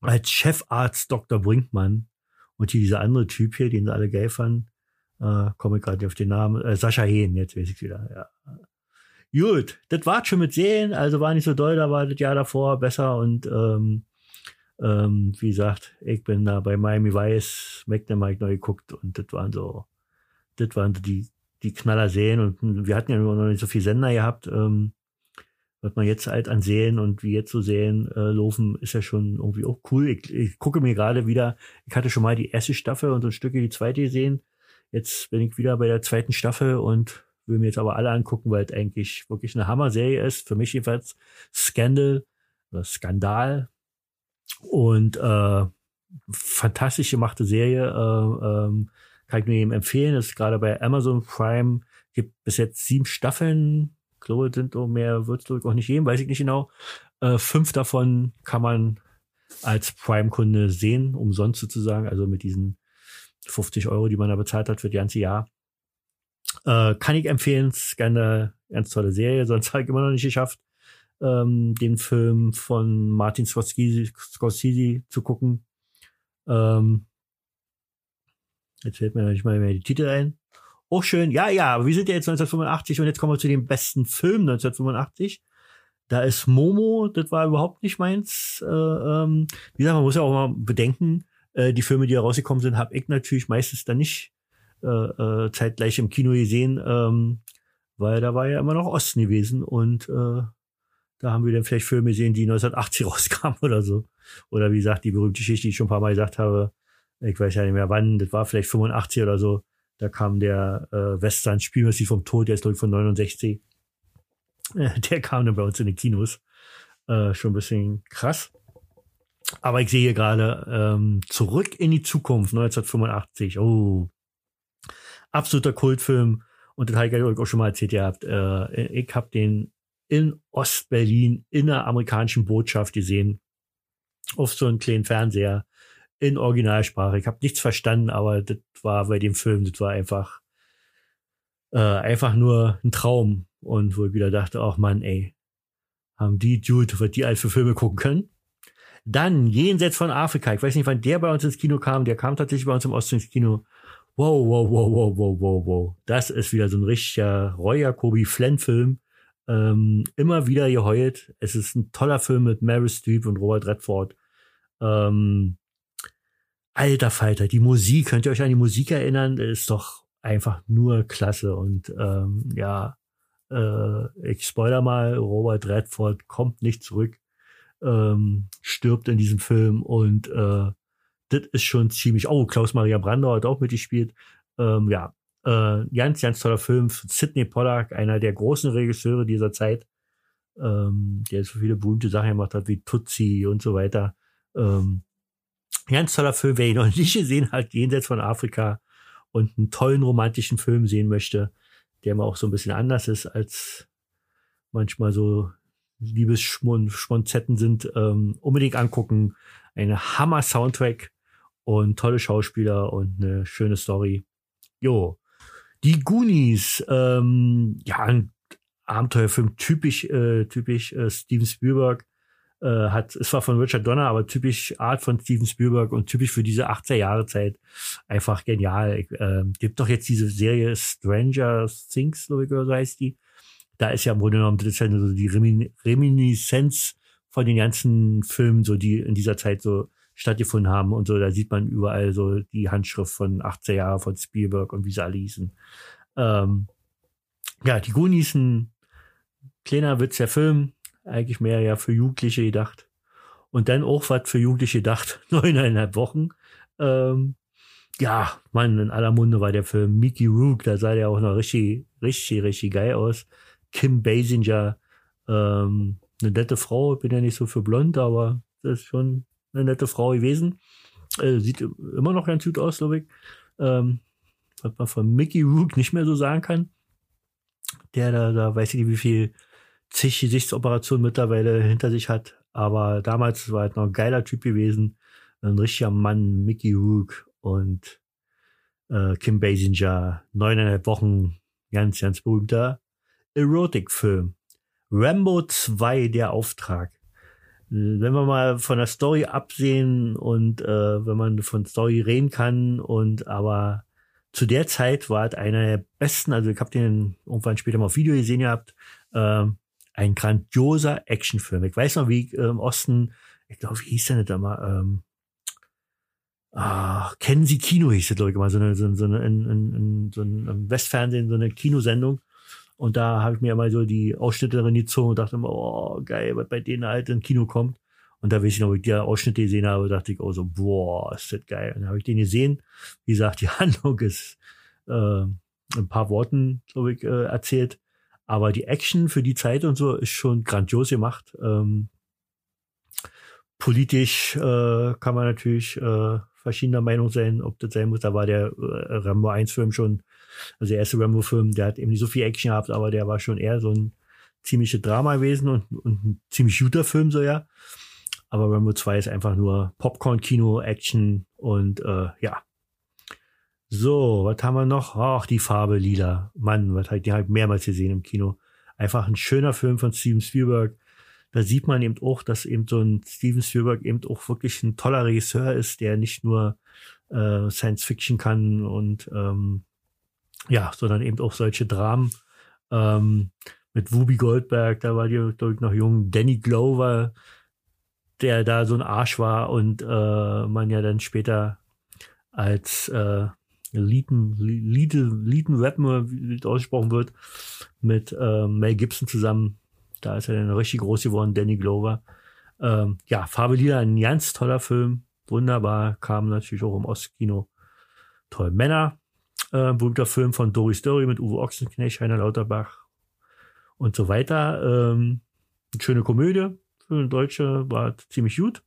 als Chefarzt Dr. Brinkmann und hier dieser andere Typ hier, den sie alle geil fanden, äh, komme ich gerade auf den Namen, äh, Sascha Hehn, jetzt weiß ich wieder, ja. Gut, das war schon mit Serien, also war nicht so doll, da war das Jahr davor besser und ähm, ähm, wie gesagt, ich bin da bei Miami Vice, McNamara neu geguckt und das waren so, das waren so die, die Knaller Serien und wir hatten ja noch nicht so viel Sender gehabt, ähm, was man jetzt halt an Serien und wie jetzt so Serien äh, laufen, ist ja schon irgendwie auch cool. Ich, ich gucke mir gerade wieder, ich hatte schon mal die erste Staffel und so ein Stücke die zweite gesehen. Jetzt bin ich wieder bei der zweiten Staffel und will mir jetzt aber alle angucken, weil es eigentlich wirklich eine Hammer-Serie ist. Für mich jedenfalls Scandal oder Skandal. Und äh, fantastisch gemachte Serie. Äh, ähm, kann ich nur jedem empfehlen. Das ist gerade bei Amazon Prime. Gibt bis jetzt sieben Staffeln. Ich glaube, sind auch mehr, wird es auch nicht geben, weiß ich nicht genau. Äh, fünf davon kann man als Prime-Kunde sehen, umsonst sozusagen, also mit diesen 50 Euro, die man da bezahlt hat für das ganze Jahr. Äh, kann ich empfehlen, ist eine ganz tolle Serie, sonst habe ich immer noch nicht geschafft, ähm, den Film von Martin Scorsese, Scorsese zu gucken. Ähm, jetzt fällt mir noch nicht mal mehr die Titel ein. Auch schön, ja, ja, wir sind ja jetzt 1985 und jetzt kommen wir zu dem besten Film 1985. Da ist Momo, das war überhaupt nicht meins. Äh, ähm, wie gesagt, man muss ja auch mal bedenken, äh, die Filme, die herausgekommen sind, habe ich natürlich meistens dann nicht äh, äh, zeitgleich im Kino gesehen, ähm, weil da war ja immer noch Osten gewesen und äh, da haben wir dann vielleicht Filme gesehen, die 1980 rauskamen oder so. Oder wie gesagt, die berühmte Geschichte, die ich schon ein paar Mal gesagt habe, ich weiß ja nicht mehr wann, das war vielleicht 85 oder so, da kam der äh, Western Spielmäßig vom Tod, der ist glaube ich von 69. Äh, der kam dann bei uns in den Kinos. Äh, schon ein bisschen krass. Aber ich sehe gerade ähm, zurück in die Zukunft 1985. Oh, absoluter Kultfilm. Und das habe ich auch schon mal erzählt Ihr habt, Äh, ich habe den in Ostberlin in der amerikanischen Botschaft gesehen. Auf so einem kleinen Fernseher in Originalsprache. Ich habe nichts verstanden, aber das war bei dem Film, das war einfach äh, einfach nur ein Traum. Und wo ich wieder dachte, ach Mann, ey, haben die Dude, was die alles für Filme gucken können. Dann Jenseits von Afrika. Ich weiß nicht, wann der bei uns ins Kino kam. Der kam tatsächlich bei uns im Osten ins Kino. Wow, wow, wow, wow, wow, wow, wow. Das ist wieder so ein richtiger Roy Jacobi Flynn-Film. Ähm, immer wieder geheult. Es ist ein toller Film mit Mary Streep und Robert Redford. Ähm, alter Falter, die Musik, könnt ihr euch an die Musik erinnern? Ist doch einfach nur klasse. Und ähm, ja, äh, ich spoiler mal, Robert Redford kommt nicht zurück, ähm, stirbt in diesem Film und äh, das ist schon ziemlich. Oh, Klaus-Maria Brandauer hat auch mitgespielt. Ähm, ja, äh, ganz, ganz toller Film. Sidney Pollack, einer der großen Regisseure dieser Zeit, ähm, der so viele berühmte Sachen gemacht hat, wie Tutsi und so weiter. Ähm, ganz toller Film. Wer ihn noch nicht gesehen hat, jenseits von Afrika und einen tollen romantischen Film sehen möchte, der mal auch so ein bisschen anders ist als manchmal so Liebesschmonzetten sind, ähm, unbedingt angucken. Eine Hammer-Soundtrack und tolle Schauspieler und eine schöne Story. Jo. Die Goonies, ähm, ja, ein Abenteuerfilm, typisch, äh, typisch äh, Steven Spielberg. Äh, hat, es war von Richard Donner, aber typisch Art von Steven Spielberg und typisch für diese 80er Jahre Zeit einfach genial. Ich, äh, gibt doch jetzt diese Serie Stranger Things, glaube ich, so heißt die. Da ist ja im Grunde genommen, das ist ja so die Reminiszenz von den ganzen Filmen, so die in dieser Zeit so stattgefunden haben und so. Da sieht man überall so die Handschrift von 18 Jahren von Spielberg und wie sie alle hießen. Ähm, ja, die Goonies, ein kleiner Witz der Film, eigentlich mehr ja für Jugendliche gedacht. Und dann auch was für Jugendliche gedacht, neuneinhalb Wochen. Ähm, ja, Mann, in aller Munde war der Film Mickey Rook, da sah der auch noch richtig, richtig, richtig geil aus. Kim Basinger, ähm, eine nette Frau, bin ja nicht so für blond, aber das ist schon eine nette Frau gewesen. Äh, sieht immer noch ganz gut aus, glaube ich. Ähm, was man von Mickey Rook nicht mehr so sagen kann. Der da, da weiß ich nicht, wie viel zig Gesichtsoperationen mittlerweile hinter sich hat. Aber damals war halt noch ein geiler Typ gewesen. Ein richtiger Mann, Mickey Rook und äh, Kim Basinger. Neuneinhalb Wochen ganz, ganz berühmter Erotic-Film. Rambo 2, der Auftrag. Wenn wir mal von der Story absehen und äh, wenn man von Story reden kann und aber zu der Zeit war es einer der besten, also ich habe den irgendwann später mal auf Video gesehen gehabt, äh, ein grandioser Actionfilm. Ich weiß noch, wie äh, im Osten, ich glaube, wie hieß der nicht einmal, ähm, ah, kennen Sie Kino hieß das, glaube ich, mal, so eine, so, so eine in, in, in, so ein Westfernsehen, so eine Kinosendung. Und da habe ich mir immer so die Ausschnitte darin gezogen und dachte immer, oh, geil, was bei denen halt im Kino kommt. Und da weiß ich noch, wie ich die Ausschnitte gesehen habe, dachte ich auch so, boah, ist das geil. Und dann habe ich den gesehen. Wie gesagt, die Handlung ist äh, ein paar Worten, glaube ich, äh, erzählt. Aber die Action für die Zeit und so ist schon grandios gemacht. Ähm, politisch äh, kann man natürlich äh, verschiedener Meinung sein, ob das sein muss. Da war der äh, Rambo 1-Film schon, also der erste Rambo-Film, der hat eben nicht so viel Action gehabt, aber der war schon eher so ein ziemliches Drama gewesen und, und ein ziemlich guter Film so ja. Aber Rambo 2 ist einfach nur Popcorn-Kino, Action und äh, ja. So, was haben wir noch? Ach, die Farbe lila. Mann, was halt die halt mehrmals gesehen im Kino. Einfach ein schöner Film von Steven Spielberg. Da sieht man eben auch, dass eben so ein Steven Spielberg eben auch wirklich ein toller Regisseur ist, der nicht nur äh, Science Fiction kann und ähm, ja, sondern eben auch solche Dramen. Ähm, mit Whoopi Goldberg, da war die, glaube ich, noch jung. Danny Glover, der da so ein Arsch war und äh, man ja dann später als äh, Leaden, Leaden, Leaden Rapper, wie das ausgesprochen wird, mit äh, Mel Gibson zusammen. Da ist er dann richtig groß geworden, Danny Glover. Ähm, ja, Farbe Lila, ein ganz toller Film. Wunderbar, kam natürlich auch im Ostkino. Toll. Männer, äh, berühmter Film von Doris Dörry mit Uwe Ochsenknecht, Heiner Lauterbach und so weiter. Ähm, eine schöne Komödie, für eine Deutsche war ziemlich gut.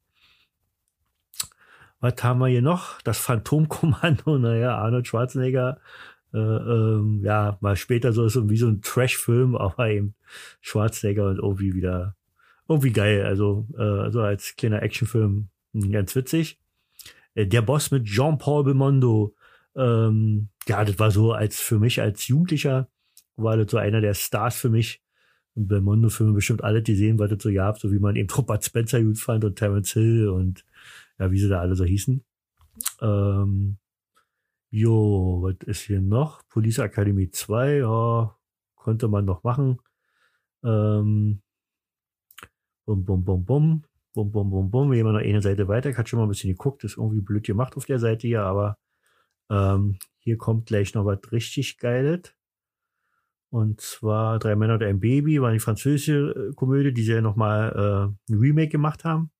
Was haben wir hier noch? Das Phantomkommando, naja, Arnold Schwarzenegger, äh, ähm, ja, mal später so ist wie so ein Trash-Film, aber eben Schwarzenegger und irgendwie wieder, irgendwie geil. Also, äh, also als kleiner Actionfilm ganz witzig. Äh, der Boss mit Jean-Paul Belmondo, ähm, ja, das war so als für mich als Jugendlicher, war das so einer der Stars für mich und Belmondo-Filme bestimmt alle die sehen, was es so gab, so wie man eben Robert Spencer gut fand und Terence Hill und ja, wie sie da alle so hießen. Ähm, jo, was ist hier noch? Police Academy 2, ja, konnte man noch machen. Ähm, bum, bum, bum, bum. Bum, bum, bum, bum. Mal noch eine Seite weiter. Ich hatte schon mal ein bisschen geguckt. ist irgendwie blöd gemacht auf der Seite hier, aber ähm, hier kommt gleich noch was richtig Geiles. Und zwar Drei Männer und ein Baby war die französische äh, Komödie, die sie ja nochmal äh, ein Remake gemacht haben.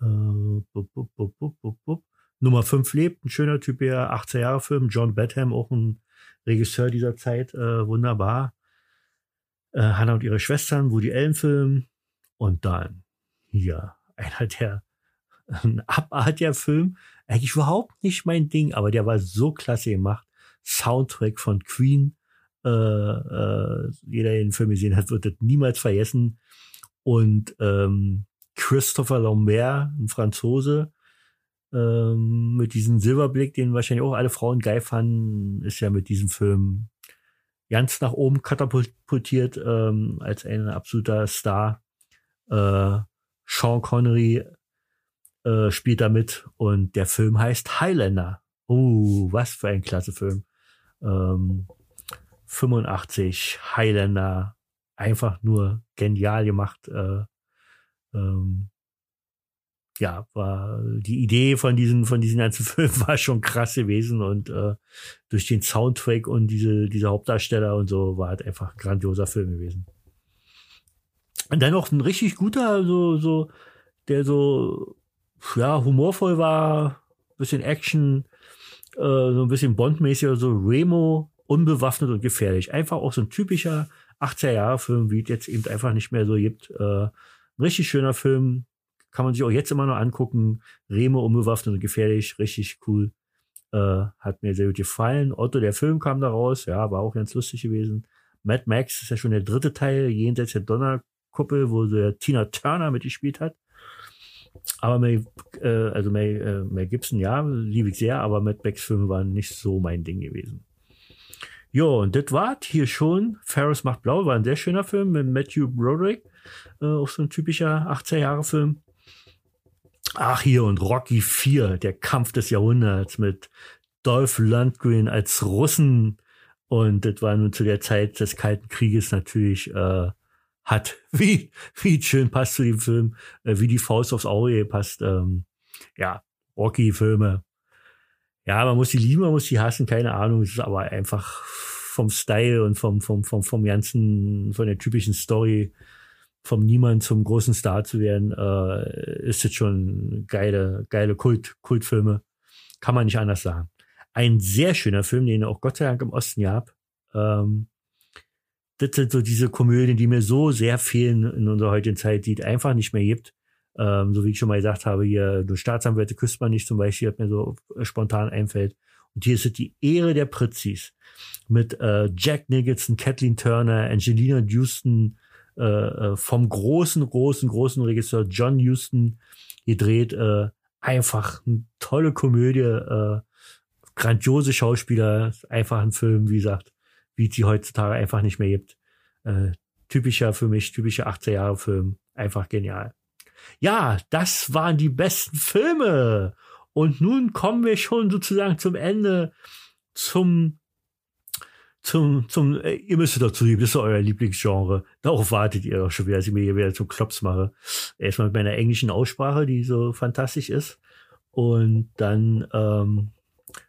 Äh, bup, bup, bup, Nummer 5 lebt, ein schöner Typ, ja, 18 Jahre Film. John Badham, auch ein Regisseur dieser Zeit, äh, wunderbar. Äh, Hannah und ihre Schwestern, Woody Allen Film. Und dann hier einer der ein abartiger Film. Eigentlich überhaupt nicht mein Ding, aber der war so klasse gemacht. Soundtrack von Queen, äh, äh, jeder, der den Film gesehen hat, wird das niemals vergessen. Und ähm, Christopher Lambert, ein Franzose, ähm, mit diesem Silberblick, den wahrscheinlich auch alle Frauen geil fanden, ist ja mit diesem Film ganz nach oben katapultiert ähm, als ein absoluter Star. Äh, Sean Connery äh, spielt da mit und der Film heißt Highlander. Oh, was für ein klasse Film. Ähm, 85, Highlander, einfach nur genial gemacht. Äh, ähm, ja, war die Idee von diesen von diesen ganzen Filmen war schon krass gewesen und äh, durch den Soundtrack und diese diese Hauptdarsteller und so war halt einfach ein grandioser Film gewesen. Und dann noch ein richtig guter, so so der so ja humorvoll war, bisschen Action, äh, so ein bisschen Bond-mäßig, so Remo unbewaffnet und gefährlich. Einfach auch so ein typischer 80er-Jahre-Film, wie es jetzt eben einfach nicht mehr so gibt. Äh, ein richtig schöner Film. Kann man sich auch jetzt immer noch angucken. Remo unbewaffnet und gefährlich. Richtig cool. Äh, hat mir sehr gut gefallen. Otto, der Film kam da raus. Ja, war auch ganz lustig gewesen. Mad Max ist ja schon der dritte Teil, jenseits der Donnerkuppel, wo der Tina Turner mitgespielt hat. Aber Mel, äh, also Mel, äh, Mel Gibson, ja, liebe ich sehr, aber Mad Max Filme waren nicht so mein Ding gewesen. Jo, und das war hier schon. Ferris macht blau, war ein sehr schöner Film mit Matthew Broderick. Äh, auch so ein typischer 18-Jahre-Film. Ach, hier und Rocky 4, der Kampf des Jahrhunderts mit Dolph Lundgren als Russen. Und das war nun zu der Zeit des Kalten Krieges natürlich, äh, hat, wie, wie schön passt zu dem Film, äh, wie die Faust aufs Auge passt. Ähm, ja, Rocky-Filme. Ja, man muss die lieben, man muss die hassen, keine Ahnung. Es ist aber einfach vom Style und vom, vom, vom, vom ganzen, von der typischen Story, vom Niemand zum großen Star zu werden, äh, ist es schon geile, geile Kult, Kultfilme. Kann man nicht anders sagen. Ein sehr schöner Film, den auch Gott sei Dank im Osten gab. Ähm, das sind so diese Komödien, die mir so sehr fehlen in unserer heutigen Zeit, die es einfach nicht mehr gibt. Ähm, so wie ich schon mal gesagt habe, hier, du Staatsanwälte küsst man nicht zum Beispiel, hat mir so spontan einfällt. Und hier ist die Ehre der Pritzis mit äh, Jack Nicholson, Kathleen Turner, Angelina Houston, äh, äh, vom großen, großen, großen Regisseur John Houston gedreht. Äh, einfach eine tolle Komödie, äh, grandiose Schauspieler, einfach ein Film, wie gesagt, wie es die heutzutage einfach nicht mehr gibt. Äh, typischer für mich, typischer 80er Jahre Film, einfach genial. Ja, das waren die besten Filme. Und nun kommen wir schon sozusagen zum Ende, zum, zum, zum, äh, ihr müsst dazu lieben, das ist euer Lieblingsgenre. Darauf wartet ihr doch schon wieder, dass ich mir hier wieder zum Klops mache. Erstmal mit meiner englischen Aussprache, die so fantastisch ist. Und dann ähm,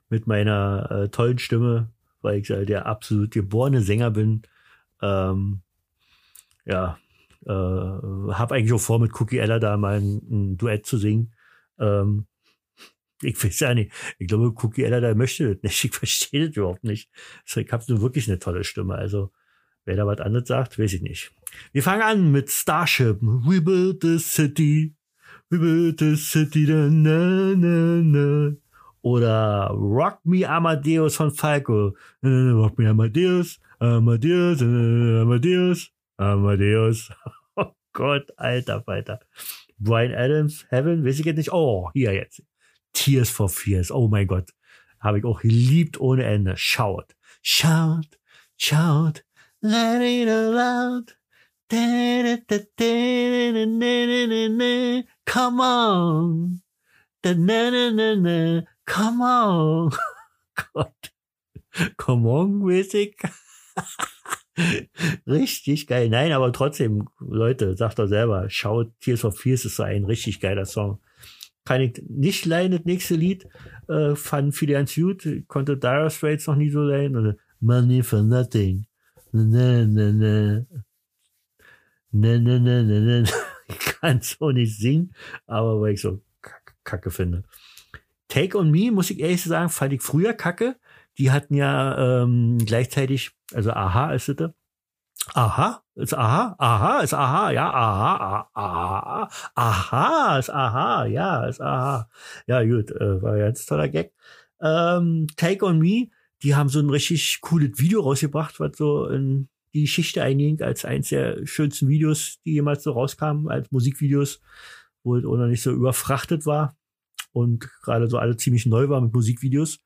mit meiner äh, tollen Stimme, weil ich halt der absolut geborene Sänger bin. Ähm, ja, äh, habe eigentlich auch vor, mit Cookie Ella da mal ein, ein Duett zu singen. Ähm, ich weiß ja nicht. Ich glaube, Cookie Ella da möchte das nicht. Ich verstehe das überhaupt nicht. Also ich habe nur wirklich eine tolle Stimme. Also, wer da was anderes sagt, weiß ich nicht. Wir fangen an mit Starship. We built the city. We built the city. Na, na, na. Oder Rock Me Amadeus von Falco. Rock Me Amadeus. Amadeus. Amadeus. Amadeus. Oh Gott, alter Falter. Brian Adams, Heaven, weiß ich jetzt nicht. Oh, hier jetzt. Tears for Fears. Oh mein Gott. Habe ich auch geliebt ohne Ende. Shout. Shout. Shout. Let it out. Come on. Come on. Gott. Come on, Music. richtig geil. Nein, aber trotzdem, Leute, sagt doch selber, schaut, Tears for Fears ist so ein richtig geiler Song. Kann ich nicht leiden, das nächste Lied, äh, fand viele ganz gut, konnte Dire Straits noch nie so leiden, oder Money for Nothing. Ne, ne, ne. Ne, ne, ne, ne, ne. Ich kann so nicht singen, aber weil ich so kacke finde. Take on Me, muss ich ehrlich sagen, fand ich früher kacke. Die hatten ja ähm, gleichzeitig, also Aha ist es. Aha, ist Aha, Aha, ist Aha, ja, Aha, Aha, Aha, ist Aha, ja, ist Aha. Ja, gut, äh, war ein ganz toller Gag. Ähm, Take on Me, die haben so ein richtig cooles Video rausgebracht, was so in die Geschichte einging, als eins der schönsten Videos, die jemals so rauskamen, als Musikvideos, wo es auch noch nicht so überfrachtet war und gerade so alle ziemlich neu war mit Musikvideos.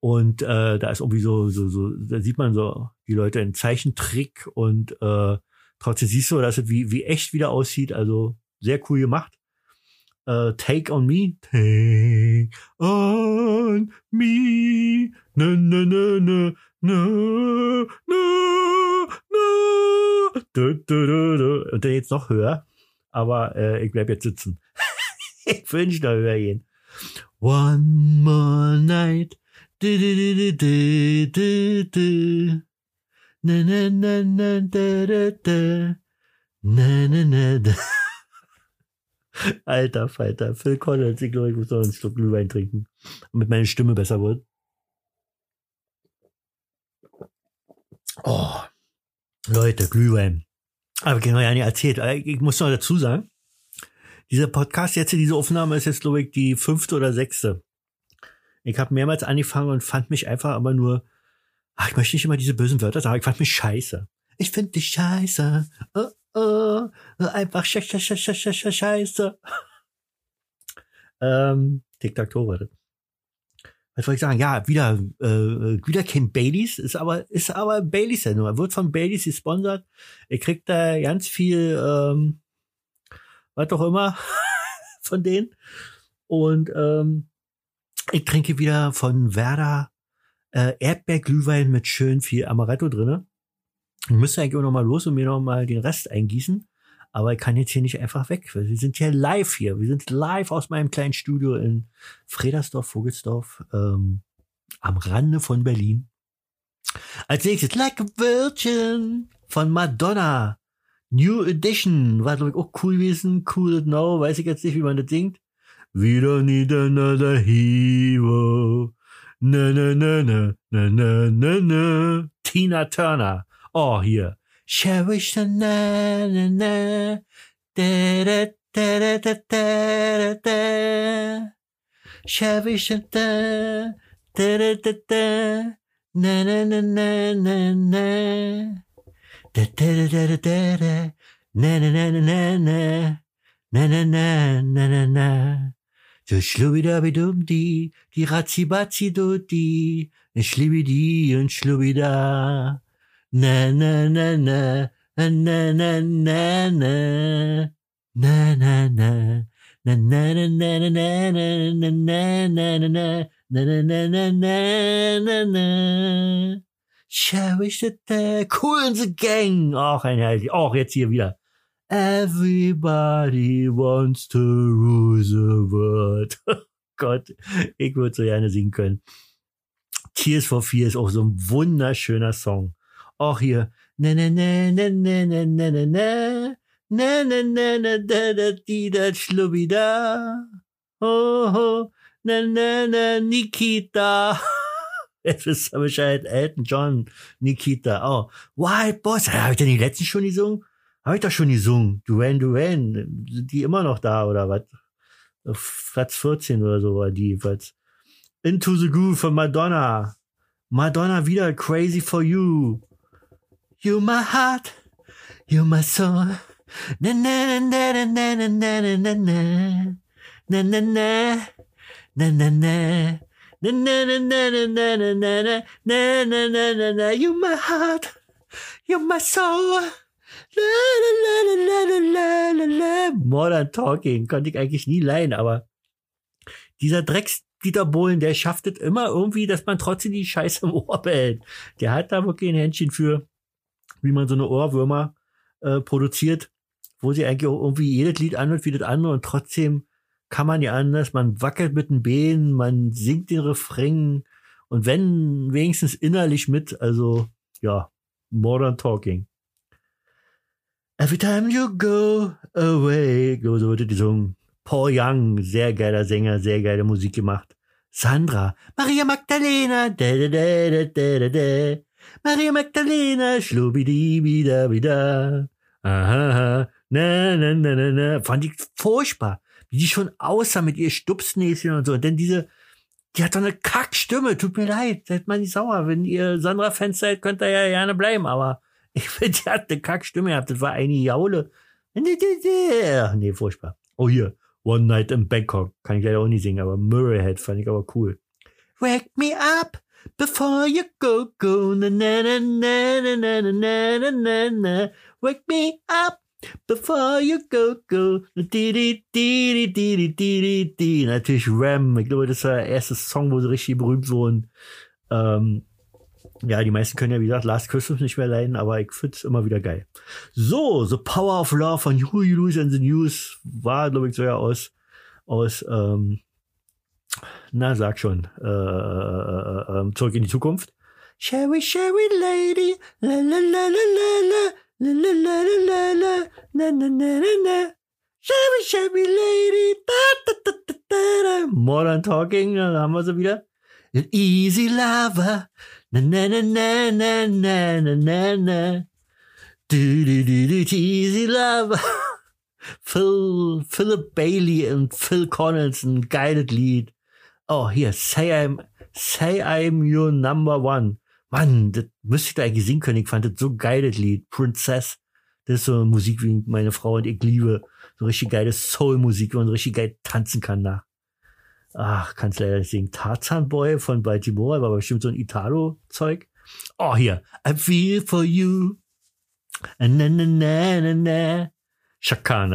Und äh, da ist irgendwie so, so, so, da sieht man so die Leute in Zeichentrick und äh, trotzdem siehst du, dass es wie, wie echt wieder aussieht. Also sehr cool gemacht. Äh, Take on Me. Take on me. Na, na, na, na, na, na, na. Du, du, du, du. Und dann jetzt noch höher. Aber äh, ich bleib jetzt sitzen. ich will nicht noch höher gehen. One more night. Du, du, du. Na, na, na, na, da, da, da. Na, na, na, da. Alter Falter, Phil Collins, ich glaube, ich muss noch einen Schluck Glühwein trinken, damit meine Stimme besser wird. Oh, Leute, Glühwein. Aber habe ja nicht erzählt. Ich muss noch dazu sagen, dieser Podcast jetzt, diese Aufnahme ist jetzt, glaube ich, die fünfte oder sechste. Ich habe mehrmals angefangen und fand mich einfach aber nur, ach, ich möchte nicht immer diese bösen Wörter sagen, ich fand mich scheiße. Ich finde dich scheiße. Oh, oh, einfach sch sch sch sch sch sch scheiße. ähm, Tic-Tac-Toe, warte. was soll ich sagen? Ja, wieder, äh, wieder kein Baileys, ist aber, ist aber Baileys ja nur. Er wird von Baileys gesponsert. Er kriegt da ganz viel, ähm, was auch immer, von denen. Und ähm, ich trinke wieder von Werder äh, Erdbeerglühwein mit schön viel Amaretto drinne. Müsste eigentlich auch noch mal los und mir noch mal den Rest eingießen. Aber ich kann jetzt hier nicht einfach weg. Wir sind ja live hier. Wir sind live aus meinem kleinen Studio in Fredersdorf, Vogelsdorf, ähm, am Rande von Berlin. Als nächstes Like a Virgin von Madonna. New Edition. War, glaube ich, auch cool gewesen. Cool Now. Weiß ich jetzt nicht, wie man das singt. We don't need another hero. Na, na, na, na, na, na, na, na. Tina Turner. Oh, hier. Cherish the na, na, na. Da, da, da, da, da, da, da. Cherish the da, da, da, da, da. Na, na, na, na, na, na. Schlubidabidumdi, die Razzibaziduti, schlibidi und na, na, na, na, na, na, na, na, na, na, na. Na na na na na na na na na na na na na na na na na na Cherish the day. Cool in the gang. Auch ein Herrlich. Auch jetzt hier wieder. Everybody wants to rule the world. Gott, ich würde so gerne singen können. Tears for Fears, auch so ein wunderschöner Song. Auch hier. Na na na na na na na na na na na na na da da di da schlubbi da. Oh, oh, na na na Nikita. Jetzt wisst ihr Bescheid. Elton John, Nikita. Oh, White Boss. Ja, hab ich denn die letzten schon gesungen? Habe ich doch schon gesungen. Duane Duane. Sind die immer noch da oder was? Platz 14 oder so war die jedenfalls. Into the Groove von Madonna. Madonna wieder Crazy for You. You my heart. You my soul. Na na na na na na na na na na. Na na na. Na na na. Na na na na na na na na na na na na na You my heart. You my soul. Modern Talking konnte ich eigentlich nie leihen, aber dieser Drecks Dieter Bohlen, der schafft es immer irgendwie, dass man trotzdem die Scheiße im Ohr behält. Der hat da wirklich ein Händchen für, wie man so eine Ohrwürmer äh, produziert, wo sie eigentlich auch irgendwie jedes Lied anhört wie das andere und trotzdem kann man ja anders. Man wackelt mit den Beinen, man singt den Refrain und wenn wenigstens innerlich mit, also ja, Modern Talking. Every time you go away, so die gesungen. Paul Young, sehr geiler Sänger, sehr geile Musik gemacht. Sandra, Maria Magdalena, da da da da da da da. Maria Magdalena, schlubidi wieder wieder. Aha, na na na na na. Fand ich furchtbar, wie die schon aussah mit ihr Stupsnäschen und so. Dann diese, die hat doch eine Kackstimme. Tut mir leid, seid mal nicht sauer. Wenn ihr Sandra-Fans seid, könnt ihr ja gerne bleiben. Aber ich finde, die hat eine Kackstimme gehabt. Das war eine Jaule. Nee, furchtbar. Oh, hier. One Night in Bangkok. Kann ich leider auch nicht singen, aber Murrayhead fand ich aber cool. Wake me up before you go, go. Na, na, na, na, na, na, na, na, na, na. Wake me up before you go, go. Di, di, di, di, di, di, di, di. Natürlich Ram. Ich glaube, das war der erste Song, wo sie richtig berühmt wurden. Ähm, ja, die meisten können ja, wie gesagt, Last Christmas nicht mehr leiden, aber ich find's immer wieder geil. So, The Power of Love von Huey Lewis and the News war, glaube ich, so ja aus, aus, ähm, na, sag schon, äh, äh, äh, zurück in die Zukunft. Sherry, Sherry Lady, la la la la la la, la la la la la, la na na na na. Sherry, Sherry Lady, da da da da da. Modern Talking, da haben wir sie wieder. An easy lover, na na na na na na na na na. Du du du du easy love. Phil, Philip Bailey und Phil Collins, ein geiles Lied. Oh, hier, Say I'm, Say I'm Your Number One. Mann, das müsste ich da eigentlich singen können. Ich fand das so geiles Lied. Princess. Das ist so Musik, wie meine Frau und ich liebe. So richtig geile Soul-Musik, wo man richtig geil tanzen kann nach. ach, kannst leider nicht singen, Tarzan Boy von Baltimore, war bestimmt so ein Italo-Zeug. Oh, hier, I feel for you. Na, na, na, na, na. Shakan,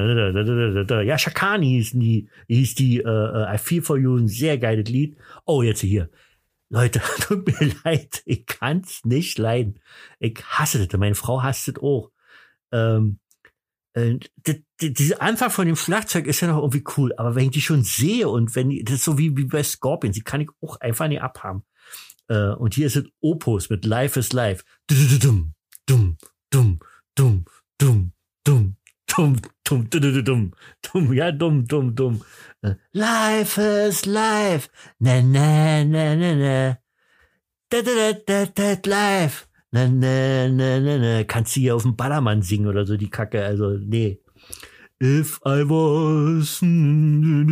ja, Shakani hieß die, hieß die uh, I Feel For You, ein sehr geiles Lied. Oh, jetzt hier. Leute, tut mir leid, ich kann's nicht leiden. Ich hasse das, meine Frau hasst das auch. Ähm, äh, dieser Anfang von dem Schlagzeug ist ja noch irgendwie cool, aber wenn ich die schon sehe und wenn die, das ist so wie, wie bei Scorpion, sie kann ich auch einfach nicht abhaben. Äh, und hier ist es Opus mit Life is Life. Dumm, dumm, dumm, dumm, dumm, dumm, dumm, dumm, dumm, dumm, dumm, ja, dumm, dumm, dumm. Life is life, na, na, na, na, na. Da, da, da, da, da, life. Na, na, na, na, na. Kannst du hier auf dem Ballermann singen oder so, die Kacke, also, nee. If I was, na,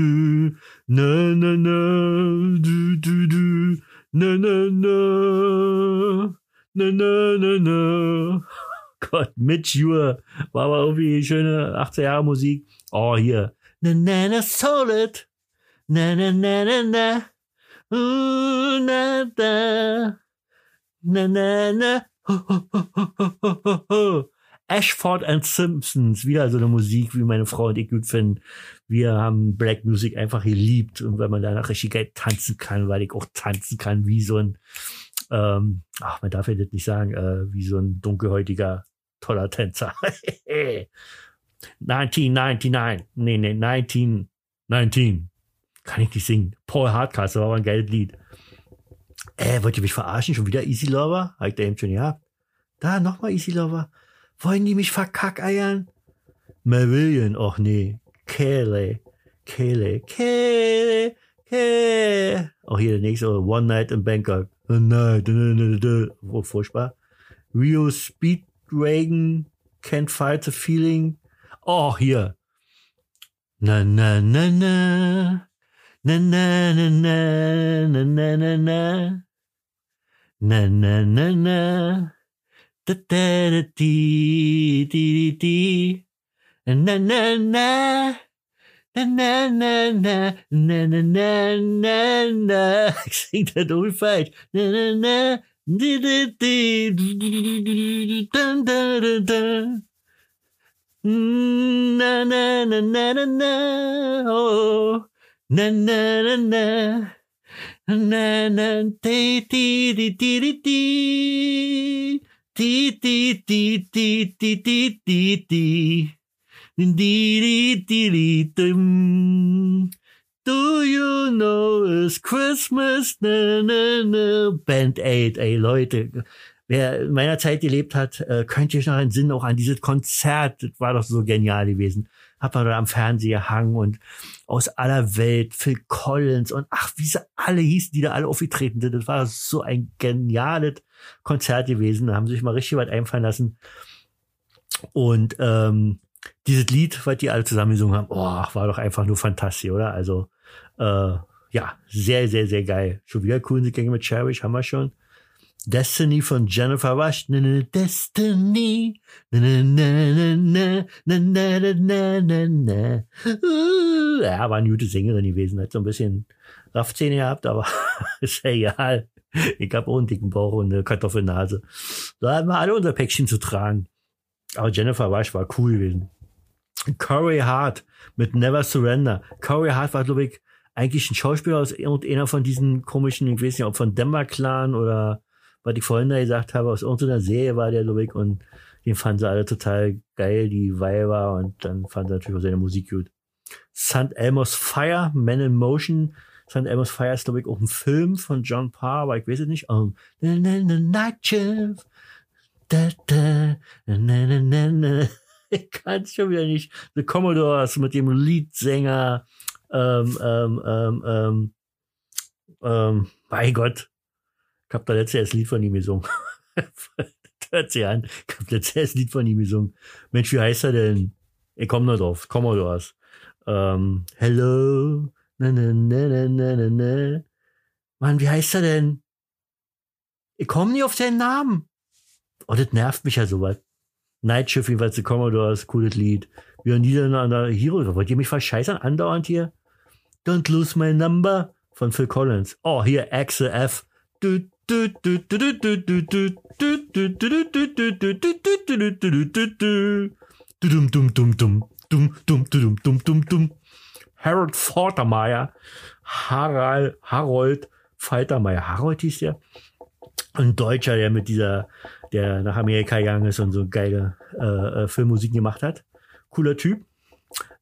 na, na, du, du, du, na, na, na, na, na, na, na. Gott, Mitch Ure. War aber irgendwie schöne 80er Jahre Musik. Oh, hier. Na, na, na, solid. Na, na, na, na, na. Uh, na, na. Na, na, na. Ho, ho, ho. Ashford and Simpsons, wieder so eine Musik, wie meine Frau und ich gut finden. Wir haben Black Music einfach geliebt und weil man danach richtig geil tanzen kann, weil ich auch tanzen kann wie so ein, ähm, ach, man darf ja das nicht sagen, äh, wie so ein dunkelhäutiger toller Tänzer. 1999. Nee, nee, 1919. Kann ich nicht singen. Paul Hardcastle war aber ein geiles Lied. Äh, wollt ihr mich verarschen? Schon wieder Easy Lover? Hab ich da eben schon gehabt. Da, nochmal Easy Lover. Wollen die mich verkackeiern? Marillion, och nee. Kelly. Kelly. Kelly. Kelly. Auch hier der nächste, One Night in Bangkok. A night. Oh, furchtbar. Rio Speed Reagan can't fight the feeling. Oh, hier. Na, na, na, na. Na, na, na, na, na, na, na, na. Na, na, na, na. Da, da, da, di, di, di, di. Na, na, na. Na, na, na, na, na, na, na, na, na. Ich sing das irgendwie falsch. Na, na, na. Na na na na na na oh na na na na na na ti ti ti ti ti ti ti ti ti ti ti ti ti di di di di Do you know it's Christmas? Na, na, na. Band Aid, ey Leute. Wer in meiner Zeit gelebt hat, äh, könnte ich noch einen Sinn auch an dieses Konzert. Das war doch so genial gewesen. Hab man da am Fernseher gehangen und aus aller Welt, Phil Collins und ach, wie sie alle hießen, die da alle aufgetreten sind. Das war so ein geniales Konzert gewesen. Da haben sie sich mal richtig was einfallen lassen. Und ähm, dieses Lied, was die alle zusammen gesungen haben, oh, war doch einfach nur fantastisch, oder? Also äh, ja, sehr, sehr, sehr geil. Schon wieder coole Gänge mit Cherish, haben wir schon. Destiny von Jennifer Rush. Destiny. Ja, war eine gute Sängerin gewesen. Hat so ein bisschen Raffzähne gehabt, aber ist ja egal. Ich habe auch einen dicken Bauch und eine Kartoffelnase. Da haben wir alle unser Päckchen zu tragen. Aber Jennifer Rush war cool gewesen. Corey Hart mit Never Surrender. Corey Hart war, glaube ich, eigentlich ein Schauspieler aus irgendeiner von diesen komischen, ich weiß nicht, ob von Denver Clan oder was ich vorhin da gesagt habe, aus irgendeiner Serie war der, ich, und den fanden sie alle total geil, die Weiber, und dann fanden sie natürlich auch seine Musik gut. St. Elmo's Fire, Man in Motion. St. Elmo's Fire ist, glaube ich, auch ein Film von John Parr, aber ich weiß es nicht. Um, Night Shift. Da, da, na, na, na, na. Ich kann es schon wieder nicht. The Commodores mit dem Leadsänger ähm, ähm, ähm, ähm, ähm, bei Gott, ich habe da letztes Jahr das Lied von ihm gesungen. Hört sich an. Ich habe letztes Jahr das Lied von ihm gesungen. Mensch, wie heißt er denn? Ich komme noch drauf. Commodores. Ähm, hello. Na, na, na, na, na, na. Mann, wie heißt er denn? Ich komme nie auf seinen Namen. Oh, das nervt mich ja so was. Nightshift, jedenfalls die Commodores, cooles Lied. Wir Niederländer Hero. Wollt ihr mich verscheißern andauernd hier? Don't Lose My Number von Phil Collins. Oh, hier Axel F. Harold Faltermeier, Harald, Harold Faltermeier, Harold hieß der. Ein Deutscher, der mit dieser, der nach Amerika gegangen ist und so geile äh, Filmmusik gemacht hat. Cooler Typ.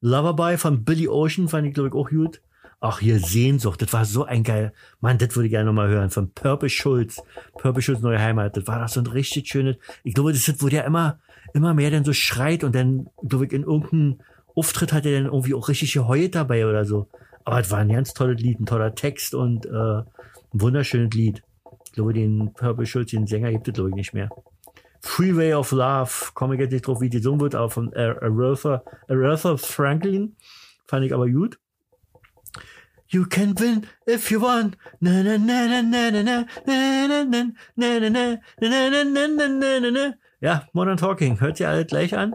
Loverby von Billy Ocean fand ich, glaube ich, auch gut. Ach, hier Sehnsucht, das war so ein geil, Mann, das würde ich gerne nochmal hören, von Purple Schulz, Purple Schulz Neue Heimat, das war doch so ein richtig schönes, ich glaube, das ist, wo der immer, immer mehr dann so schreit und dann, glaube ich, in irgendeinem Auftritt hat er dann irgendwie auch richtig geheult dabei oder so. Aber es war ein ganz tolles Lied, ein toller Text und äh, ein wunderschönes Lied. Ich glaube, den Purple Schulz, den Sänger gibt es, glaube ich, nicht mehr. Freeway of Love, komme ich jetzt nicht drauf, wie die gesungen wird, aber von Aretha, Aretha Franklin, fand ich aber gut. You can win if you want. Na na na na na na na na na na na na na na na na na na na Ja, Modern Talking. Hört ihr alle gleich an?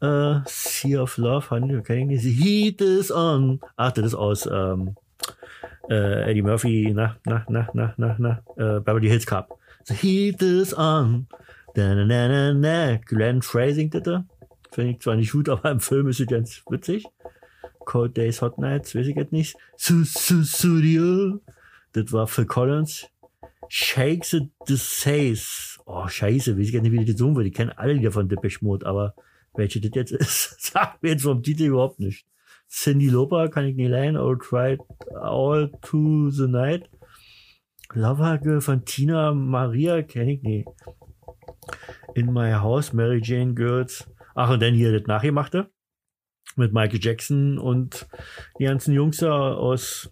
Uh, sea of Love, okay. The heat is on. Ach, das ist aus ähm, äh, Eddie Murphy, na, na, na, na, na, na, äh, Beverly Hills Cup. The heat is on. Da, na, na, na, na. Glenn das da. Finde ich zwar nicht gut, aber im Film ist es ganz witzig. Cold Days, Hot Nights, weiß ich jetzt nicht. Su, su, Studio. Das war Phil Collins. Shakes the Says. Oh, scheiße, weiß ich jetzt nicht, wie die das singen würde. Ich kenne alle Lieder von Depeche Mode, aber welche das jetzt ist, sagt mir jetzt vom Titel überhaupt nicht. Cindy Lauper kann ich nicht leihen. All Tried All to the Night. Lover Girl von Tina Maria kenne ich nicht. In My House, Mary Jane Girls. Ach, und dann hier das Nachgemachte mit Michael Jackson und die ganzen Jungs aus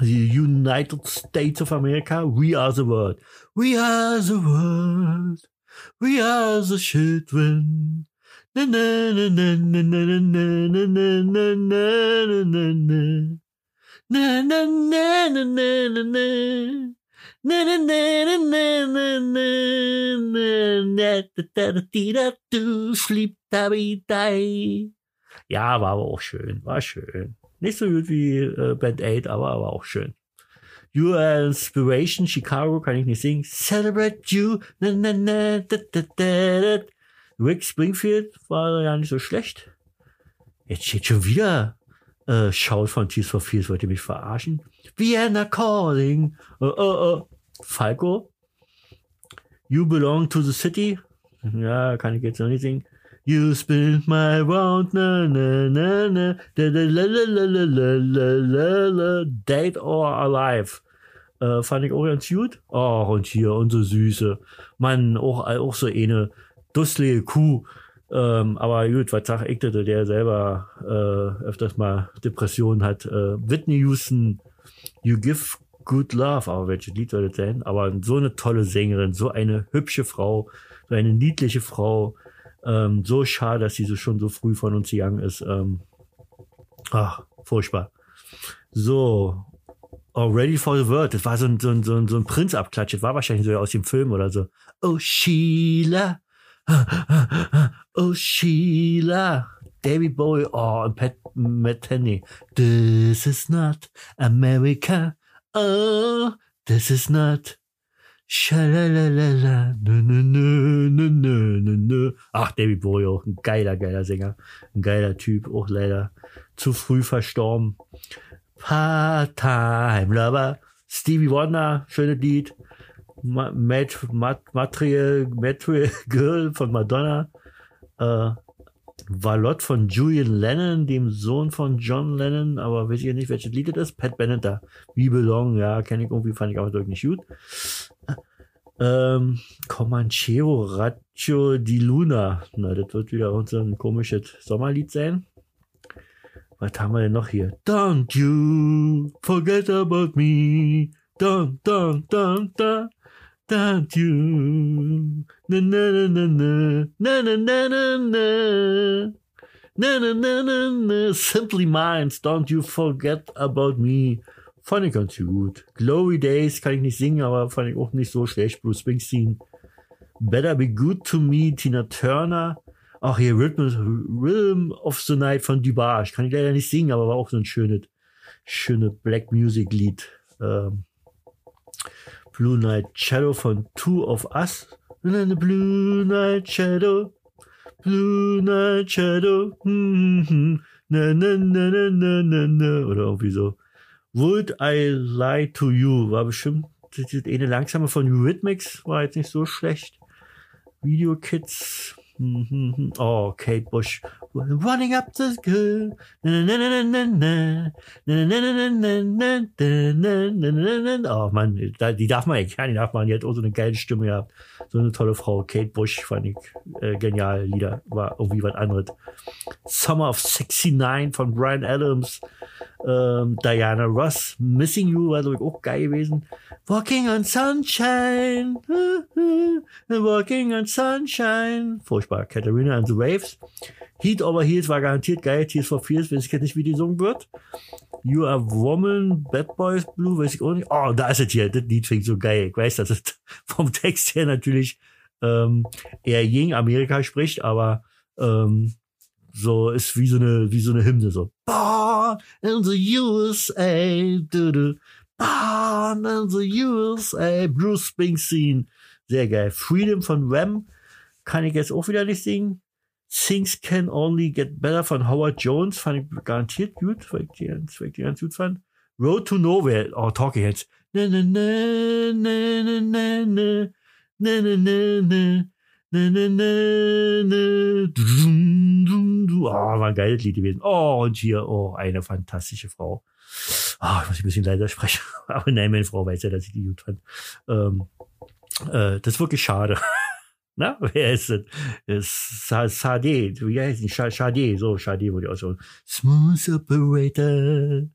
the United States of America. We are the world. We are the world. We are the children. Na na na die ja, war aber auch schön, war schön. Nicht so gut wie äh, Band 8, aber, aber auch schön. You are Inspiration, Chicago, kann ich nicht singen. Celebrate you, na, na, na, da, da, da, da. Rick Springfield war ja nicht so schlecht. Jetzt steht schon wieder äh, Shout von Tears for Fears, wollt ihr mich verarschen? Vienna Calling, oh, oh, oh. Falco. You belong to the city. Ja, kann ich jetzt noch nicht singen. You spin my round, na na na na, da, da, la, la, la, la, la, la, la, dead or alive. Äh, fand ich auch ganz gut. Ach, und hier unsere Süße. Mann, auch, auch so eine dusselige Kuh. Ähm, aber gut, was sag ich das, der selber äh, öfters mal Depressionen hat. Äh, Whitney Houston, You Give Good Love, aber welches Lied soll das sein? Aber so eine tolle Sängerin, so eine hübsche Frau, so eine niedliche Frau, ähm, so schade, dass sie so schon so früh von uns gegangen ist. Ähm, ach, furchtbar. So, Oh, Ready for the World. Das war so ein, so ein, so ein, so ein Prinzabklatsch. Das war wahrscheinlich so aus dem Film oder so. Oh, Sheila. Oh, Sheila. David Bowie. Oh, und Pat Metheny. This is not America. Oh, this is not Schalalala, nö, nö, nö, nö, nö, nö. Ach, David Bowie auch ein geiler, geiler Sänger. Ein geiler Typ, auch leider zu früh verstorben. Part-Time Lover. Stevie Wonder, schönes Lied. Mat Mat Material, Material Girl von Madonna. Äh, Valot von Julian Lennon, dem Sohn von John Lennon, aber weiß ich nicht, welches Lied das ist. Pat da. We Belong, ja, kenne ich irgendwie, fand ich aber wirklich gut. Ähm, Comanchero Raggio di Luna. Na, das wird wieder ein komisches Sommerlied sein. Was haben wir denn noch hier? Don't you forget about me. Don't, don't, don't, don't. Don't you. Na, na, na, na, na. Na, na, na, na, na. Na, na, na, na, na. Simply Minds. Don't you forget about me. Fand ich ganz gut. Glory Days kann ich nicht singen, aber fand ich auch nicht so schlecht. Bruce Springsteen. Better Be Good to Me, Tina Turner. Ach, hier Rhythm, Rhythm of the Night von Dubage. Kann ich leider nicht singen, aber war auch so ein schönes, schöne Black Music Lied. Ähm, Blue Night Shadow von Two of Us. Blue Night Shadow. Blue Night Shadow. Hm, hm, hm. Na, na, na, na, na, na, na. Oder irgendwie so. Would I Lie to You? War bestimmt eine langsame von Eurythmics. War jetzt nicht so schlecht. Video Kids. Oh, Kate Bush. Running up the girl. Oh Mann, die darf man ja, die darf man. Die hat auch so eine geile Stimme gehabt. So eine tolle Frau. Kate Bush fand ich äh, genial. Lieder war irgendwie was anderes. Summer of 69 von Brian Adams. Ähm, Diana Ross. Missing You war, glaube ich, auch geil gewesen. Walking on Sunshine. Walking on Sunshine. Furchtbar. Katharina and the Waves. Heat Over Heels war garantiert geil. Tears for Fears, weiß ich jetzt nicht, wie die gesungen wird. You Are Woman, Bad Boys Blue, weiß ich auch nicht. Oh, da ist es hier. Das Lied klingt so geil. Ich weiß, dass es vom Text her natürlich ähm, eher gegen Amerika spricht, aber ähm, so ist wie so eine wie so eine Hymne so. Born in the USA, du, du. Born in the USA, Bruce Springsteen, sehr geil. Freedom von Wham kann ich jetzt auch wieder nicht singen. Things Can Only Get Better von Howard Jones fand ich garantiert gut, weil ich die, weil ich die ganz gut fand. Road to Nowhere, oh, Talking Heads. Na, na, na, na, na, na, na, na, na, na. Na. Dum, dum, dum. Oh, war ein geiles Lied gewesen. Oh, und hier, oh, eine fantastische Frau. Oh, ich muss ein bisschen leiser sprechen. Aber nein, meine Frau weiß ja, dass ich die gut fand. Ähm, äh, das ist wirklich schade. Na, wer ist das? Sade, wie heißt die? Sade, so, Sade wurde auch so. Smooth Operator.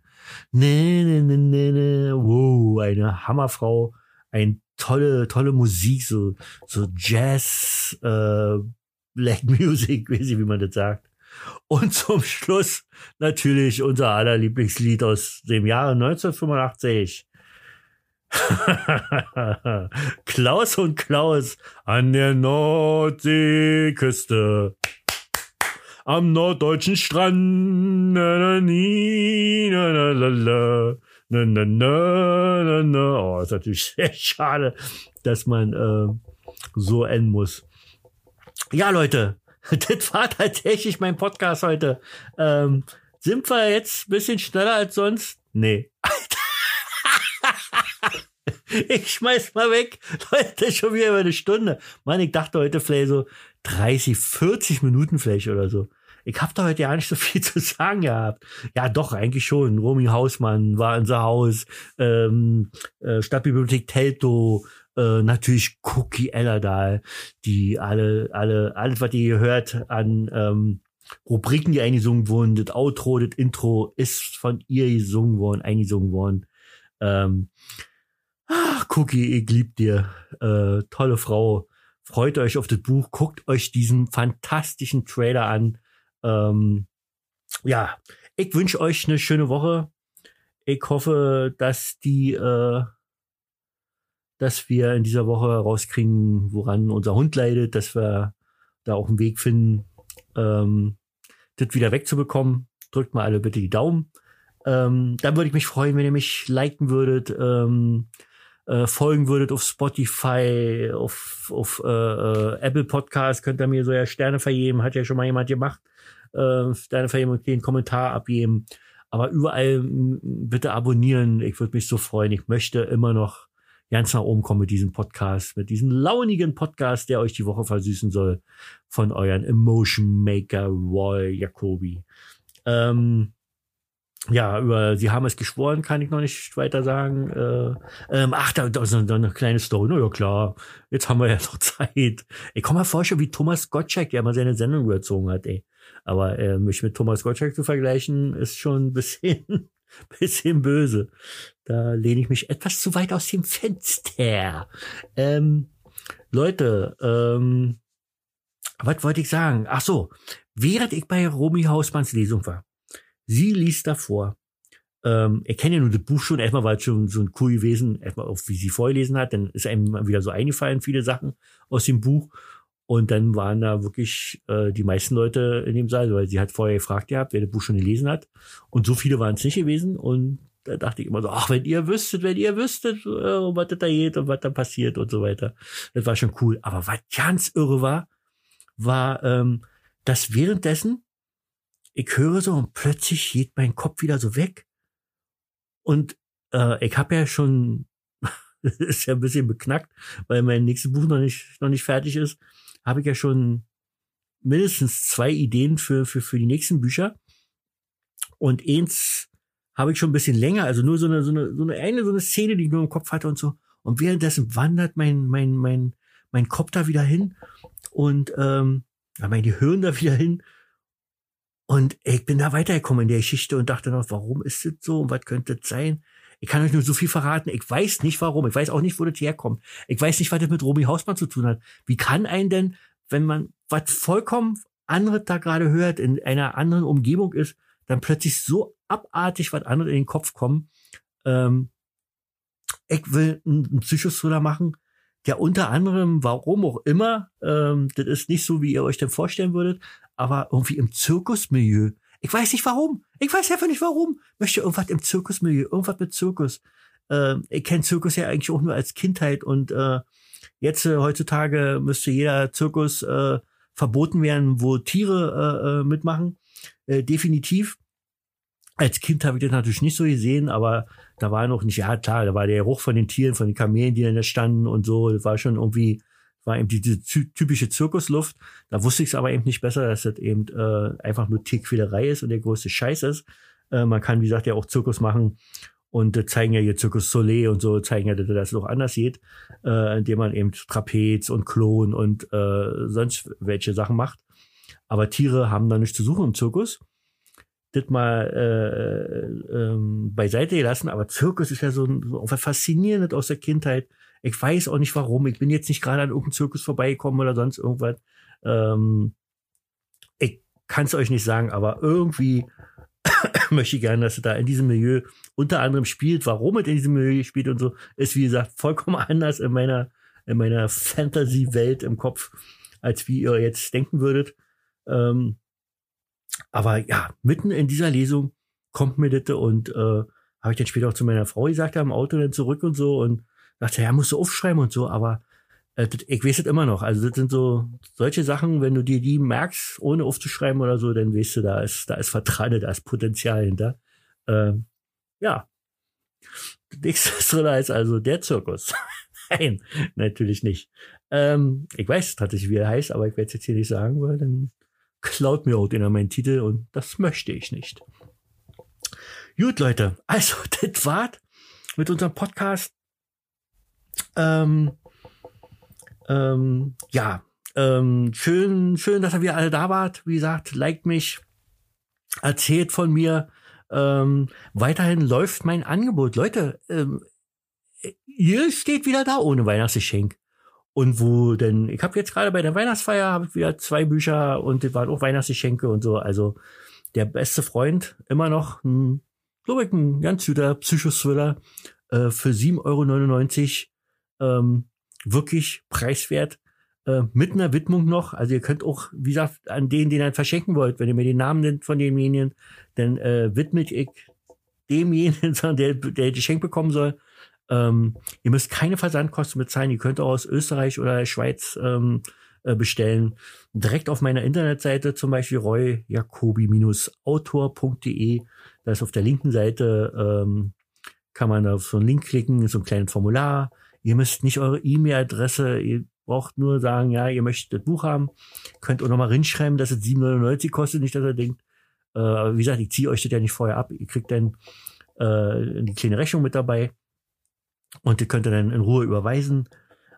Ne, ne, ne, ne, ne. Wow, eine Hammerfrau. Ein tolle, tolle Musik, so, so Jazz, äh, Black Music, weiß ich, wie man das sagt. Und zum Schluss natürlich unser aller Lieblingslied aus dem Jahre 1985. Klaus und Klaus an der Nordseeküste. Am norddeutschen Strand. Na, na, ni, na, na, la, la. Na, na, na, na, na. Oh, ist natürlich sehr schade, dass man äh, so enden muss. Ja, Leute, das war tatsächlich mein Podcast heute. Ähm, sind wir jetzt ein bisschen schneller als sonst? Nee. ich schmeiß mal weg. Leute, schon wieder über eine Stunde. Mann, ich dachte heute vielleicht so 30, 40 Minuten vielleicht oder so. Ich habe da heute ja nicht so viel zu sagen gehabt. Ja, doch, eigentlich schon. Romy Hausmann war unser Haus, ähm, äh, Stadtbibliothek Telto, äh, natürlich Cookie Ellerdahl, die alle, alle, alles, was ihr hört an ähm, Rubriken, die eingesungen wurden, das Outro, das Intro ist von ihr gesungen worden, eingesungen worden. Ähm, Ach, Cookie, ich lieb dir. Äh, tolle Frau. Freut euch auf das Buch. Guckt euch diesen fantastischen Trailer an. Ähm, ja, ich wünsche euch eine schöne Woche. Ich hoffe, dass die, äh, dass wir in dieser Woche rauskriegen, woran unser Hund leidet, dass wir da auch einen Weg finden, ähm, das wieder wegzubekommen. Drückt mal alle bitte die Daumen. Ähm, dann würde ich mich freuen, wenn ihr mich liken würdet. Ähm, äh, folgen würdet auf Spotify, auf, auf äh, äh, Apple Podcast, könnt ihr mir so ja Sterne vergeben, hat ja schon mal jemand gemacht. Äh, vergeben und den Kommentar abgeben. Aber überall bitte abonnieren. Ich würde mich so freuen. Ich möchte immer noch ganz nach oben kommen mit diesem Podcast, mit diesem launigen Podcast, der euch die Woche versüßen soll, von euren Emotion Maker Roy Jacobi. Ähm, ja, über Sie haben es geschworen, kann ich noch nicht weiter sagen. Äh, ähm, ach, da, da ist eine kleine Story. Na ja, klar, jetzt haben wir ja noch Zeit. Ich komme mal vor, schon wie Thomas Gottschalk, der mal seine Sendung überzogen hat, ey. Aber äh, mich mit Thomas Gottschalk zu vergleichen, ist schon ein bisschen, bisschen böse. Da lehne ich mich etwas zu weit aus dem Fenster. Ähm, Leute, ähm, was wollte ich sagen? Ach so, während ich bei Romy Hausmanns Lesung war, Sie liest davor. Ähm, er kennt ja nur das Buch schon, erstmal weil es schon so ein cool gewesen, erstmal auch wie sie vorgelesen hat, dann ist einem wieder so eingefallen, viele Sachen aus dem Buch. Und dann waren da wirklich äh, die meisten Leute in dem Saal, weil sie hat vorher gefragt gehabt, wer das Buch schon gelesen hat. Und so viele waren es nicht gewesen. Und da dachte ich immer so, ach, wenn ihr wüsstet, wenn ihr wüsstet, äh, was da geht und was da passiert und so weiter. Das war schon cool. Aber was ganz irre war, war, ähm, dass währenddessen ich höre so und plötzlich geht mein Kopf wieder so weg. Und äh, ich habe ja schon, ist ja ein bisschen beknackt, weil mein nächstes Buch noch nicht, noch nicht fertig ist habe ich ja schon mindestens zwei Ideen für, für, für die nächsten Bücher. Und eins habe ich schon ein bisschen länger, also nur so eine, so eine, so eine, eine, so eine Szene, die ich nur im Kopf hatte und so. Und währenddessen wandert mein, mein, mein, mein Kopf da wieder hin und ähm, mein Gehirn da wieder hin. Und ich bin da weitergekommen in der Geschichte und dachte noch, warum ist das so und was könnte das sein? Ich kann euch nur so viel verraten. Ich weiß nicht warum. Ich weiß auch nicht, wo das herkommt. Ich weiß nicht, was das mit Romy Hausmann zu tun hat. Wie kann ein denn, wenn man was vollkommen anderes da gerade hört, in einer anderen Umgebung ist, dann plötzlich so abartig was anderes in den Kopf kommen? Ähm, ich will einen Psychothriller machen, der unter anderem, warum auch immer, ähm, das ist nicht so, wie ihr euch denn vorstellen würdet, aber irgendwie im Zirkusmilieu ich weiß nicht warum. Ich weiß einfach nicht warum. Möchte irgendwas im Zirkusmilieu, irgendwas mit Zirkus. Äh, ich kenne Zirkus ja eigentlich auch nur als Kindheit und äh, jetzt äh, heutzutage müsste jeder Zirkus äh, verboten werden, wo Tiere äh, äh, mitmachen. Äh, definitiv. Als Kind habe ich das natürlich nicht so gesehen, aber da war noch nicht, ja klar, da war der Geruch von den Tieren, von den Kamelen, die da standen und so, das war schon irgendwie war eben diese typische Zirkusluft. Da wusste ich es aber eben nicht besser, dass das eben äh, einfach nur Tierquälerei ist und der größte Scheiß ist. Äh, man kann, wie gesagt, ja auch Zirkus machen und äh, zeigen ja hier Zirkus Soleil und so, zeigen ja, dass das noch anders geht, äh, indem man eben Trapez und Klon und äh, sonst welche Sachen macht. Aber Tiere haben da nichts zu suchen im Zirkus. Das mal äh, ähm, beiseite gelassen, aber Zirkus ist ja so, so was Faszinierendes aus der Kindheit ich weiß auch nicht warum. Ich bin jetzt nicht gerade an irgendeinem Zirkus vorbeigekommen oder sonst irgendwas. Ähm, ich kann es euch nicht sagen, aber irgendwie möchte ich gerne, dass es da in diesem Milieu unter anderem spielt. Warum es in diesem Milieu spielt und so, ist wie gesagt vollkommen anders in meiner, in meiner Fantasy-Welt im Kopf, als wie ihr jetzt denken würdet. Ähm, aber ja, mitten in dieser Lesung kommt mir das und äh, habe ich dann später auch zu meiner Frau gesagt, am Auto dann zurück und so und dachte, ja, musst du aufschreiben und so, aber äh, ich weiß es immer noch. Also das sind so solche Sachen, wenn du dir die merkst, ohne aufzuschreiben oder so, dann weißt du, da ist, da ist Vertrauen, da ist Potenzial hinter. Ähm, ja. Nächstes Thriller ist also der Zirkus. Nein, natürlich nicht. Ähm, ich weiß tatsächlich, wie er heißt, aber ich werde es jetzt hier nicht sagen, weil dann klaut mir auch den meinen Titel und das möchte ich nicht. Gut, Leute, also das war's mit unserem Podcast. Ähm, ähm, ja, ähm, schön, schön, dass ihr wieder alle da wart. Wie gesagt, liked mich, erzählt von mir. Ähm, weiterhin läuft mein Angebot. Leute, ähm, ihr steht wieder da ohne Weihnachtsgeschenk. Und wo denn, ich habe jetzt gerade bei der Weihnachtsfeier habe ich wieder zwei Bücher und das waren auch Weihnachtsgeschenke und so. Also der beste Freund, immer noch ein, glaube ich, ein ganz guter Psychothriller äh, für 7,99 Euro ähm, wirklich preiswert. Äh, mit einer Widmung noch. Also ihr könnt auch, wie gesagt, an den, den ihr verschenken wollt, wenn ihr mir den Namen nennt von demjenigen, dann äh, widmet ich demjenigen, der, der Geschenk bekommen soll. Ähm, ihr müsst keine Versandkosten bezahlen. Ihr könnt auch aus Österreich oder Schweiz ähm, äh, bestellen. Direkt auf meiner Internetseite, zum Beispiel royjacobi-autor.de. Da ist auf der linken Seite, ähm, kann man auf so einen Link klicken, so ein kleines Formular. Ihr müsst nicht eure E-Mail-Adresse, ihr braucht nur sagen, ja, ihr möchtet das Buch haben. Könnt auch nochmal reinschreiben, dass es 7,99 kostet, nicht, dass ihr denkt, äh, wie gesagt, ich ziehe euch das ja nicht vorher ab. Ihr kriegt dann äh, die kleine Rechnung mit dabei und ihr könnt dann in Ruhe überweisen.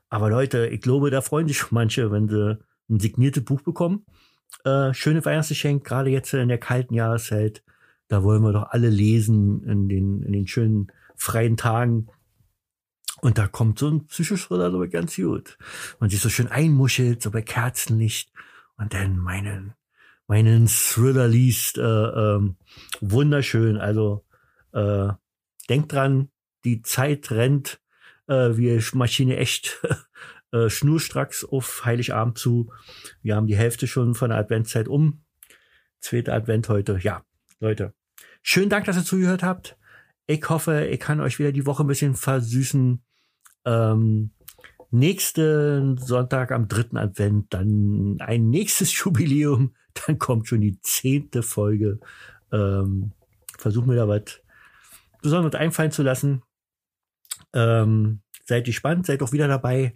Aber Leute, ich glaube, da freuen sich manche, wenn sie ein signiertes Buch bekommen. Äh, schöne Weihnachtsgeschenk, gerade jetzt in der kalten Jahreszeit. Da wollen wir doch alle lesen in den, in den schönen freien Tagen. Und da kommt so ein Psychothriller aber ganz gut. Man sich so schön einmuschelt, so bei Kerzenlicht und dann meinen, meinen Thriller liest. Äh, ähm, wunderschön. Also äh, denkt dran, die Zeit rennt, äh, wie Maschine echt äh, schnurstracks auf Heiligabend zu. Wir haben die Hälfte schon von der Adventszeit um. Zweiter Advent heute. Ja, Leute. Schönen Dank, dass ihr zugehört habt. Ich hoffe, ich kann euch wieder die Woche ein bisschen versüßen. Ähm, nächsten Sonntag am dritten Advent dann ein nächstes Jubiläum. Dann kommt schon die zehnte Folge. Ähm, versuchen wir da was Besonderes einfallen zu lassen. Ähm, seid gespannt, seid auch wieder dabei.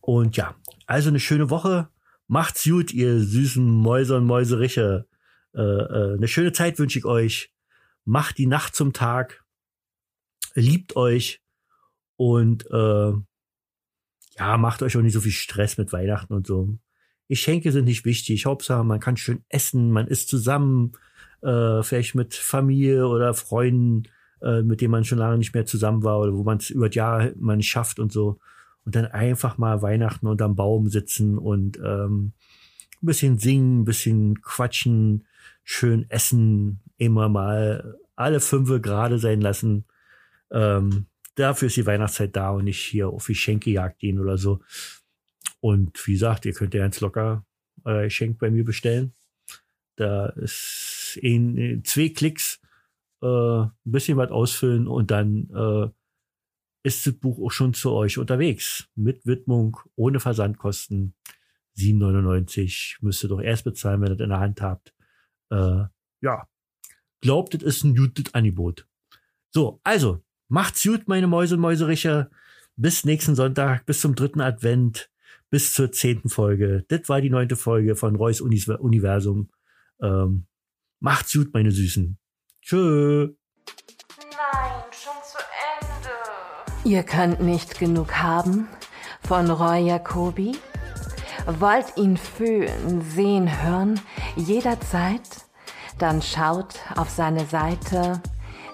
Und ja, also eine schöne Woche. Macht's gut, ihr süßen Mäuse und Mäuseriche. Äh, äh, eine schöne Zeit wünsche ich euch. Macht die Nacht zum Tag. Liebt euch. Und äh, ja, macht euch auch nicht so viel Stress mit Weihnachten und so. Geschenke sind nicht wichtig. Hauptsache, man kann schön essen, man ist zusammen, äh, vielleicht mit Familie oder Freunden, äh, mit denen man schon lange nicht mehr zusammen war oder wo man es über das Jahr man schafft und so. Und dann einfach mal Weihnachten unterm Baum sitzen und ähm, ein bisschen singen, ein bisschen quatschen, schön essen, immer mal alle fünfe gerade sein lassen. Ähm, dafür ist die Weihnachtszeit da und nicht hier auf Geschenkejagd gehen oder so. Und wie gesagt, ihr könnt ja ganz locker euer Geschenk bei mir bestellen. Da ist in zwei Klicks äh, ein bisschen was ausfüllen und dann äh, ist das Buch auch schon zu euch unterwegs. Mit Widmung, ohne Versandkosten. 7,99 müsst ihr doch erst bezahlen, wenn ihr das in der Hand habt. Äh, ja, glaubt, das ist ein gutes Angebot. So, also, macht's gut, meine Mäuse und Mäusericher. Bis nächsten Sonntag, bis zum dritten Advent, bis zur zehnten Folge. Das war die neunte Folge von Reus Universum. Ähm, macht's gut, meine Süßen. Tschö. Nein, schon zu Ende. Ihr könnt nicht genug haben von Roy Jacobi? Wollt ihn fühlen, sehen, hören, jederzeit? Dann schaut auf seine Seite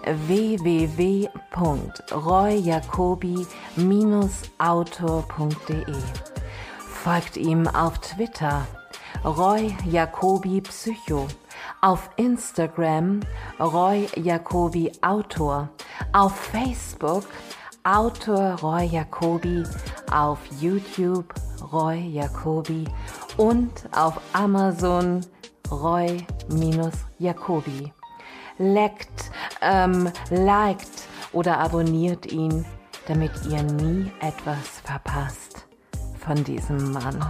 www.royjacobi-autor.de. Folgt ihm auf Twitter Roy Jacobi Psycho, auf Instagram Roy Jacobi Autor, auf Facebook Autor Roy Jacobi, auf YouTube Roy Jacobi und auf Amazon Roy-Jacobi. Leckt, ähm, liked oder abonniert ihn, damit ihr nie etwas verpasst von diesem Mann.